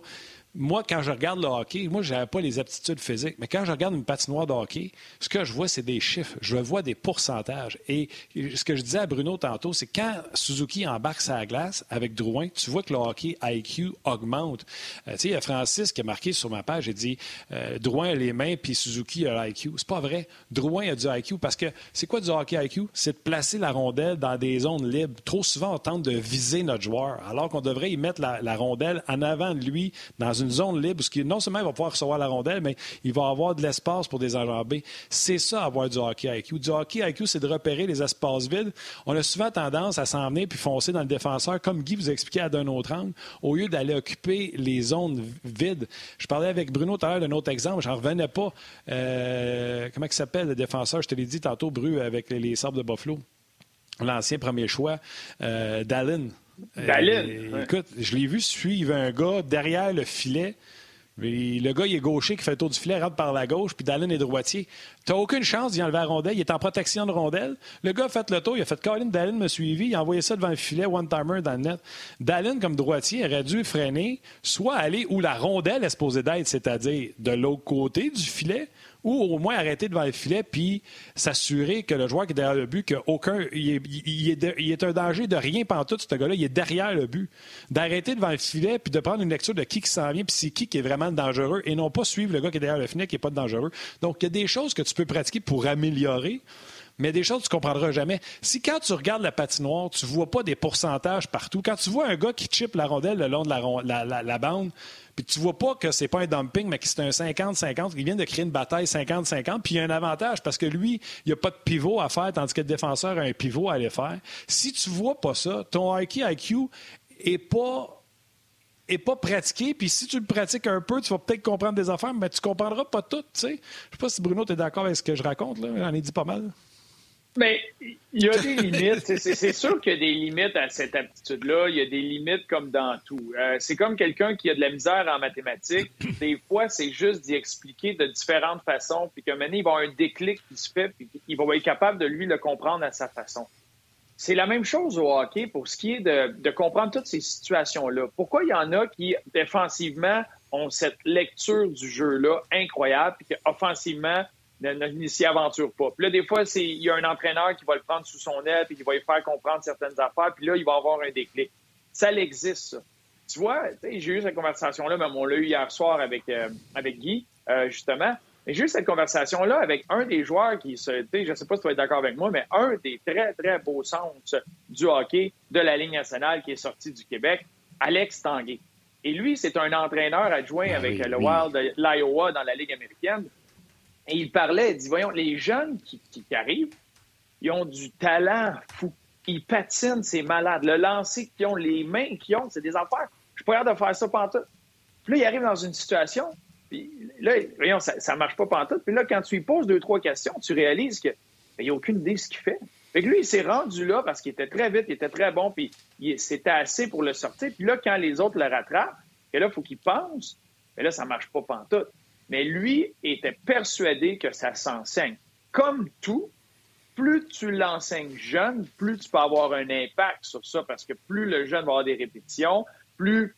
moi, quand je regarde le hockey, moi, je n'avais pas les aptitudes physiques, mais quand je regarde une patinoire de hockey, ce que je vois, c'est des chiffres. Je vois des pourcentages. Et ce que je disais à Bruno tantôt, c'est quand Suzuki embarque sa glace avec Drouin, tu vois que le hockey IQ augmente. Euh, tu sais, il y a Francis qui a marqué sur ma page, il dit euh, Drouin a les mains, puis Suzuki a l'IQ. C'est pas vrai. Drouin a du IQ parce que c'est quoi du hockey IQ? C'est de placer la rondelle dans des zones libres. Trop souvent, on tente de viser notre joueur, alors qu'on devrait y mettre la, la rondelle en avant de lui dans une zone libre, où non seulement il va pouvoir recevoir la rondelle, mais il va avoir de l'espace pour des enjambées. C'est ça, avoir du hockey IQ. Du hockey IQ, c'est de repérer les espaces vides. On a souvent tendance à s'en venir puis foncer dans le défenseur, comme Guy vous expliquait à d'un autre angle, au lieu d'aller occuper les zones vides. Je parlais avec Bruno tout à l'heure d'un autre exemple, j'en revenais pas. Euh, comment il s'appelle le défenseur? Je te l'ai dit tantôt, Bru, avec les, les de Buffalo l'ancien premier choix, euh, Dallin. Euh, écoute, je l'ai vu suivre un gars derrière le filet. Le gars, il est gaucher qui fait le tour du filet, rentre par la gauche, puis Dallin est droitier. T'as aucune chance d'y enlever la rondelle. Il est en protection de rondelle. Le gars a fait le tour, il a fait Colin, Dallin m'a suivi, il a envoyé ça devant le filet, one-timer dans le net. Dallin, comme droitier, aurait dû freiner, soit aller où la rondelle est supposée d'être, c'est-à-dire de l'autre côté du filet, ou au moins arrêter devant le filet puis s'assurer que le joueur qui est derrière le but, qu'aucun, il est, il, est un danger de rien tout ce gars-là, il est derrière le but. D'arrêter devant le filet puis de prendre une lecture de qui qui s'en vient puis c'est qui qui est vraiment dangereux et non pas suivre le gars qui est derrière le filet qui n'est pas dangereux. Donc, il y a des choses que tu peux pratiquer pour améliorer mais des choses que tu ne comprendras jamais. Si quand tu regardes la patinoire, tu ne vois pas des pourcentages partout, quand tu vois un gars qui chip la rondelle le long de la, bande, puis tu vois pas que c'est pas un dumping, mais que c'est un 50-50, qu'il vient de créer une bataille 50-50, puis il y a un avantage parce que lui, il n'y a pas de pivot à faire, tandis que le défenseur a un pivot à aller faire. Si tu vois pas ça, ton IQ IQ est pas pas pratiqué, puis si tu le pratiques un peu, tu vas peut-être comprendre des affaires, mais tu comprendras pas tout. Je sais pas si Bruno, tu es d'accord avec ce que je raconte, là. J'en ai dit pas mal. Mais il y a des limites. C'est sûr qu'il y a des limites à cette aptitude-là. Il y a des limites comme dans tout. Euh, c'est comme quelqu'un qui a de la misère en mathématiques. Des fois, c'est juste d'y expliquer de différentes façons, puis qu'à un moment donné, il va avoir un déclic qui se fait, puis il va être capable de lui le comprendre à sa façon. C'est la même chose au hockey pour ce qui est de, de comprendre toutes ces situations-là. Pourquoi il y en a qui, défensivement, ont cette lecture du jeu-là incroyable, puis qu'offensivement, ne, s'y aventure pas. Puis là, des fois, c'est il y a un entraîneur qui va le prendre sous son aile et qui va lui faire comprendre certaines affaires, puis là, il va avoir un déclic. Ça existe, ça. Tu vois, j'ai eu cette conversation-là, même on l'a eu hier soir avec, euh, avec Guy, euh, justement. Mais j'ai eu cette conversation-là avec un des joueurs qui, se, je ne sais pas si tu vas être d'accord avec moi, mais un des très, très beaux sens du hockey de la Ligue nationale qui est sorti du Québec, Alex Tanguay. Et lui, c'est un entraîneur adjoint ben avec le Wild de l'Iowa dans la Ligue américaine. Il parlait, il dit, voyons, les jeunes qui, arrivent, ils ont du talent fou. Ils patinent, c'est malade. Le lancer qu'ils ont, les mains qu'ils ont, c'est des affaires. Je suis pas de faire ça pantoute. Puis là, il arrive dans une situation, puis là, voyons, ça, ne marche pas pantoute. Puis là, quand tu lui poses deux, trois questions, tu réalises qu'il n'y ben, a aucune idée de ce qu'il fait. Fait que lui, il s'est rendu là parce qu'il était très vite, il était très bon, puis c'était assez pour le sortir. Puis là, quand les autres le rattrapent, et là, il faut qu'il pense, mais là, ça marche pas pantoute mais lui était persuadé que ça s'enseigne. Comme tout, plus tu l'enseignes jeune, plus tu peux avoir un impact sur ça, parce que plus le jeune va avoir des répétitions, plus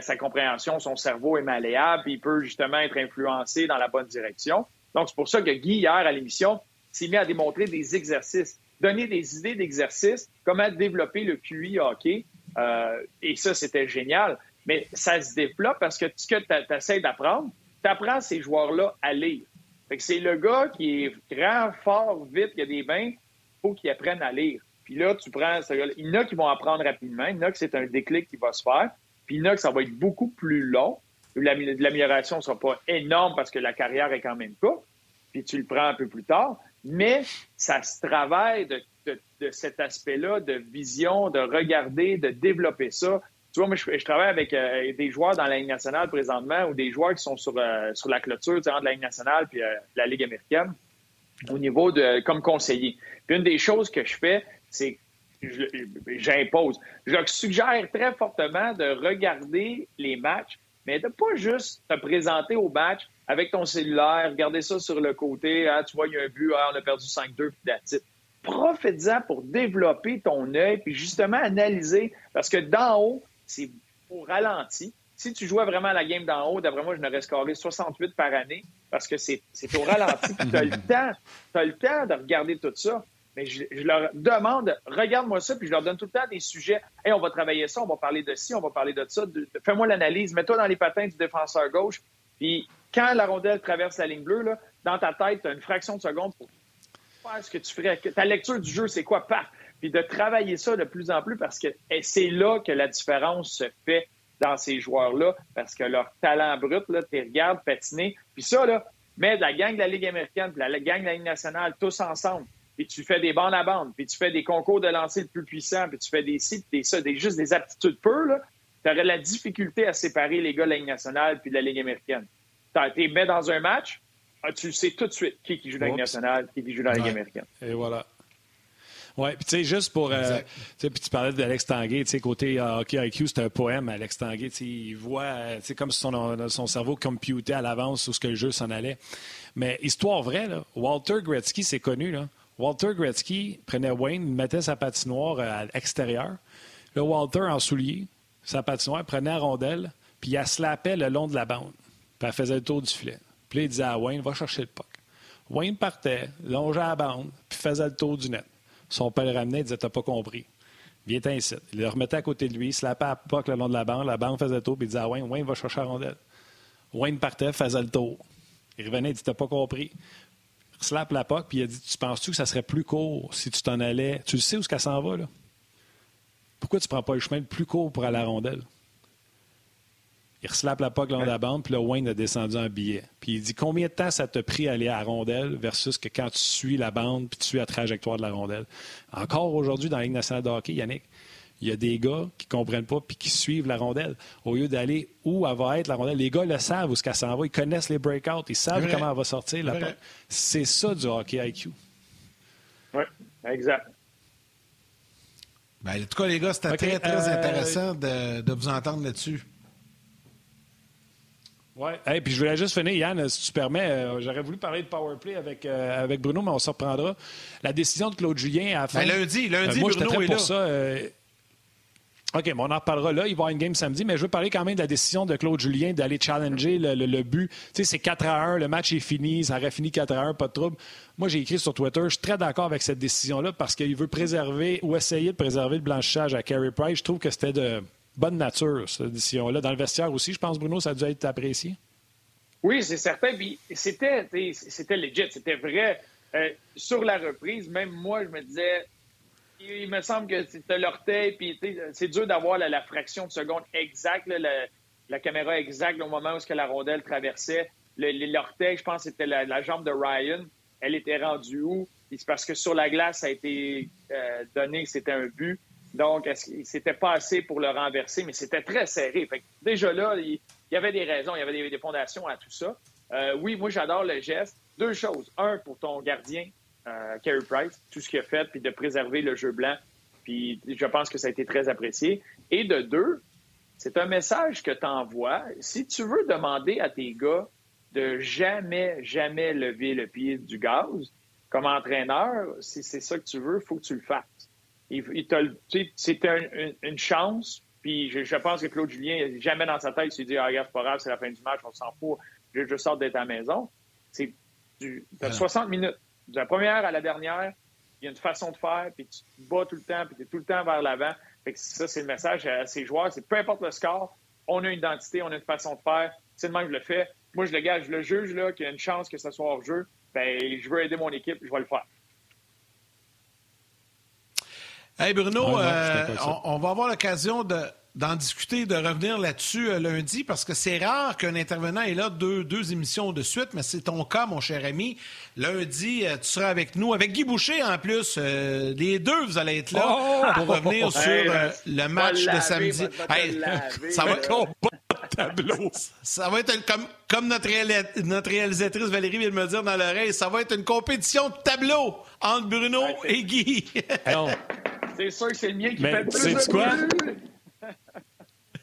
sa, compréhension, son cerveau est malléable, puis il peut justement être influencé dans la bonne direction. Donc, c'est pour ça que Guy, hier, à l'émission, s'est mis à démontrer des exercices, donner des idées d'exercices, comment développer le QI hockey. Euh, et ça, c'était génial. Mais ça se développe parce que ce que tu essaies d'apprendre, tu apprends ces joueurs-là à lire. C'est le gars qui est grand, fort, vite, qui a des bains, il faut qu'il apprenne à lire. Puis là, tu prends Il y en a qui vont apprendre rapidement, il y en a que c'est un déclic qui va se faire, puis il y en a que ça va être beaucoup plus long. L'amélioration ne sera pas énorme parce que la carrière est quand même courte, puis tu le prends un peu plus tard, mais ça se travaille de de, cet aspect-là, de vision, de regarder, de développer ça. Tu vois, moi, je, travaille avec euh, des joueurs dans la Ligue nationale présentement ou des joueurs qui sont sur, euh, sur la clôture de la Ligue nationale puis la Ligue américaine au niveau de comme conseiller. Puis une des choses que je fais, c'est j'impose. Je leur suggère très fortement de regarder les matchs, mais de pas juste te présenter au match avec ton cellulaire, regarder ça sur le côté, ah, tu vois, il y a un but, ah, on a perdu 5-2, puis Profite-en pour développer ton œil, puis justement analyser, parce que d'en haut, c'est au ralenti. Si tu jouais vraiment la game d'en haut, d'après moi, je n'aurais scoré 68 par année, parce que c'est au ralenti, tu as le temps, as le temps de regarder tout ça. Mais je, leur demande, regarde-moi ça, puis je leur donne tout le temps des sujets. Hey, on va travailler ça, on va parler de ci, on va parler de ça. Fais-moi l'analyse, mets-toi dans les patins du défenseur gauche. Puis quand la rondelle traverse la ligne bleue, là, dans ta tête, tu as une fraction de seconde pour faire ce que tu ferais. Ta lecture du jeu, c'est quoi? Paf! Puis de travailler ça de plus en plus parce que c'est là que la différence se fait dans ces joueurs-là, parce que leur talent brut, là, tu regardes patiner. Puis ça, là, mets la gang de la Ligue américaine, puis la gang de la Ligue nationale, tous ensemble puis tu fais des bandes à bandes, puis tu fais des concours de lancer le plus puissant, puis tu fais des sites, des ça, des, juste des aptitudes pures, tu aurais la difficulté à séparer les gars de la Ligue nationale puis de la Ligue américaine. Tu les mets dans un match, ah, tu sais tout de suite qui, qui joue dans la Ligue nationale, qui, qui joue dans la Ligue américaine. Et voilà. Oui, puis tu sais, juste pour. Euh, puis tu parlais d'Alex Tanguay, tu sais, côté euh, hockey IQ, c'est un poème, Alex Tanguay. Tu sais, il voit, euh, tu sais, comme si son, son cerveau computait à l'avance où ce que le jeu s'en allait. Mais histoire vraie, là, Walter Gretzky, c'est connu, là. Walter Gretzky prenait Wayne, mettait sa patinoire à l'extérieur. Le Walter, en soulier, sa patinoire, prenait la rondelle, puis il la slappait le long de la bande. Puis elle faisait le tour du filet. Puis là, il disait à Wayne, va chercher le puck. Wayne partait, longeait la bande, puis faisait le tour du net. Son père le ramenait, il disait, t'as pas compris. Viens ici. Il le remettait à côté de lui, il slappait la puck le long de la bande, la bande faisait le tour, puis il disait à Wayne, Wayne va chercher la rondelle. Wayne partait, faisait le tour. Il revenait, il dit, t'as pas compris slap la POC, puis il a dit Tu penses-tu que ça serait plus court si tu t'en allais? Tu le sais où ce qu'elle s'en va, là? Pourquoi tu prends pas le chemin le plus court pour aller à la rondelle? Il reslappe la POC dans la bande, puis là, Wayne a descendu un billet. Puis il dit Combien de temps ça t'a pris à aller à la rondelle versus que quand tu suis la bande, puis tu suis la trajectoire de la rondelle? Encore aujourd'hui, dans la Ligue nationale de hockey, Yannick, il y a des gars qui ne comprennent pas puis qui suivent la rondelle. Au lieu d'aller où elle va être, la rondelle, les gars le savent où ce qu'elle s'en va. Ils connaissent les breakouts. Ils savent comment elle va sortir. C'est ça du hockey IQ. Oui, exact. Ben, en tout cas, les gars, c'était très, très euh, intéressant de, vous entendre là-dessus. Oui. Et puis je voulais juste finir, Yann, si tu permets. Euh, j'aurais voulu parler de powerplay avec, euh, avec Bruno, mais on se reprendra. La décision de Claude Julien à la fin. Ben, lundi, lundi, moi, Bruno est pour ça. OK, on en reparlera là. Il va y avoir une game samedi, mais je veux parler quand même de la décision de Claude Julien d'aller challenger le, but. Tu sais, c'est 4 à 1, le match est fini, ça aurait fini 4 à 1, pas de trouble. Moi, j'ai écrit sur Twitter, je suis très d'accord avec cette décision-là parce qu'il veut préserver ou essayer de préserver le blanchissage à Carey Price. Je trouve que c'était de bonne nature, cette décision-là. Dans le vestiaire aussi, je pense, Bruno, ça a dû être apprécié. Oui, c'est certain. C'était, c'était legit, c'était vrai. Euh, sur la reprise, même moi, je me disais, il me semble que as l'orteil, puis c'est dur d'avoir la, fraction de seconde exacte, la, caméra exacte au moment où que la rondelle traversait. L'orteil, je pense, c'était la, jambe de Ryan. Elle était rendue où? C'est parce que sur la glace, ça a été euh, donné c'était un but. Donc, c'était pas assez pour le renverser, mais c'était très serré. déjà là, il, y avait des raisons, il y avait des, fondations à tout ça. Euh, oui, moi, j'adore le geste. Deux choses. Un, pour ton gardien, euh, Carey Price, tout ce qu'il a fait, puis de préserver le jeu blanc. Puis je pense que ça a été très apprécié. Et de deux, c'est un message que tu envoies. Si tu veux demander à tes gars de jamais, jamais lever le pied du gaz, comme entraîneur, si c'est ça que tu veux, il faut que tu le fasses. C'est une chance, puis je, pense que Claude Julien, jamais dans sa tête, il s'est dit, ah, regarde, c'est pas grave, c'est la fin du match, on s'en fout, je, je sors d'être à la maison. C'est 60 minutes de la première à la dernière, il y a une façon de faire, puis tu te bats tout le temps, puis tu es tout le temps vers l'avant. ça, c'est le message à ces joueurs. C'est peu importe le score, on a une identité, on a une façon de faire. C'est le même que je le fais. Moi, je le gage, je le juge, là, qu'il y a une chance que ce soit hors jeu. Ben, je veux aider mon équipe, je vais le faire. Hey Bruno, euh, on, va avoir l'occasion de, d'en discuter, de revenir là-dessus euh, lundi, parce que c'est rare qu'un intervenant ait là deux, deux émissions de suite, mais c'est ton cas, mon cher ami. Lundi, euh, tu seras avec nous, avec Guy Boucher en plus. Euh, les deux, vous allez être là Oh! pour revenir sur euh, le match de laver, samedi. va- Hey, laver, ça va tableau. Ça va être un- comme, comme notre, réalisatrice Valérie vient de me dire dans l'oreille, ça va être une compétition de tableau entre Bruno et Guy. Non. C'est sûr que c'est le mien qui Mais fait le plus de quoi?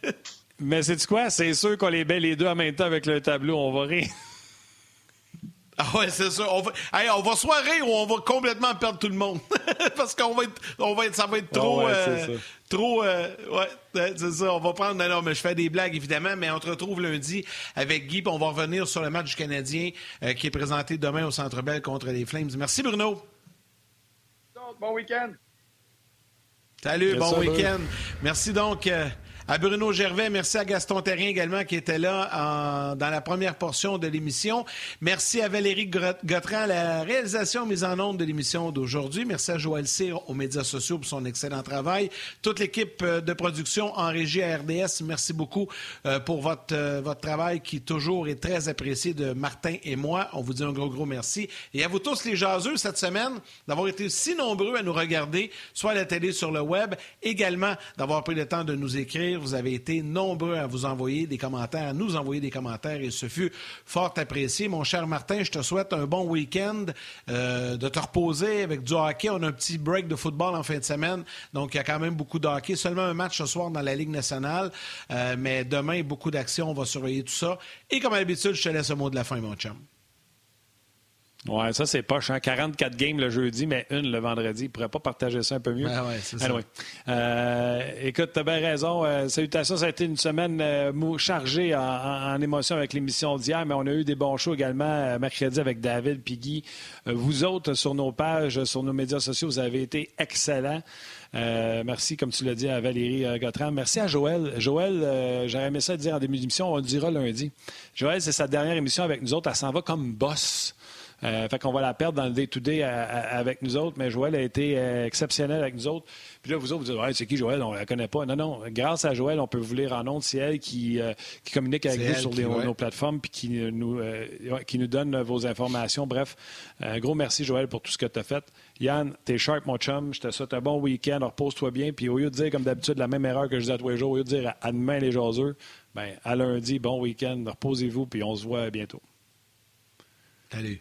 Mais c'est quoi? C'est sûr qu'on les met les deux en même temps avec le tableau. On va rire. Ah ouais, c'est ça. On va, hey, on va soit rire ou on va complètement perdre tout le monde. Parce qu'on va être, on va être, ça va être trop, Ah ouais, euh, c'est ça. trop, euh, ouais, ouais, c'est ça. On va prendre, non, non, mais je fais des blagues évidemment, mais on te retrouve lundi avec Guy, puis on va revenir sur le match du Canadien euh, qui est présenté demain au Centre Bell contre les Flames. Merci Bruno. Bon week-end. Salut, bon week-end. Merci donc euh, à Bruno Gervais. Merci à Gaston Terrien également qui était là dans la première portion de l'émission. Merci à Valérie Gautran la réalisation mise en onde de l'émission d'aujourd'hui. Merci à Joël Cyr aux médias sociaux pour son excellent travail. Toute l'équipe euh, de production en régie à RDS, merci beaucoup euh, pour votre, euh, votre travail qui toujours est très apprécié de Martin et moi. On vous dit un gros, gros merci. Et à vous tous les jaseux cette semaine d'avoir été si nombreux à nous regarder, soit à la télé, sur le web, également d'avoir pris le temps de nous écrire. Vous avez été nombreux à vous envoyer des commentaires, à nous envoyer des commentaires et ce fut fort apprécié. Mon cher Martin, je te souhaite un bon week-end, euh, de te reposer avec du hockey. On a un petit break de football en fin de semaine, donc il y a quand même beaucoup de hockey. Seulement un match ce soir dans la Ligue nationale, euh, mais demain, beaucoup d'actions. On va surveiller tout ça. Et comme à l'habitude, je te laisse le mot de la fin, mon chum. Ouais, ça, c'est poche. Hein? 44 games le jeudi, mais une le vendredi. Il pourrait pas partager ça un peu mieux? Ah ouais, c'est ça. Euh, écoute, tu as bien raison. Euh, salutations, ça a été une semaine euh, chargée en, en- en émotion avec l'émission d'hier, mais on a eu des bons shows également euh, mercredi avec David puis Guy. Euh, vous autres, sur nos pages, sur nos médias sociaux, vous avez été excellents. Euh, merci, comme tu l'as dit, à Valérie euh, Gautran. Merci à Joël. Joël, euh, j'aurais aimé ça dire en début d'émission, on le dira lundi. Joël, c'est sa dernière émission avec nous autres. Elle s'en va comme boss. Euh, fait qu'on va la perdre dans le day-to-day avec nous autres, mais Joël a été euh, exceptionnel avec nous autres. Puis là, vous autres, vous dites, ouais, c'est qui Joël? On la connaît pas. Non, non. Grâce à Joël, on peut vous lire en ondes. C'est elle qui, euh, qui communique avec nous sur qui, les- ouais. nos plateformes puis qui nous, qui nous donne vos informations. Bref, un gros merci, Joël, pour tout ce que tu as fait. Yann, t'es sharp, mon chum. Je te souhaite un bon week-end. Repose-toi bien. Puis au lieu de dire, comme d'habitude, la même erreur que je dis à tous les jours, au lieu de dire à demain les jaseux, ben, à lundi, bon week-end. Reposez-vous, puis on se voit bientôt. Salut.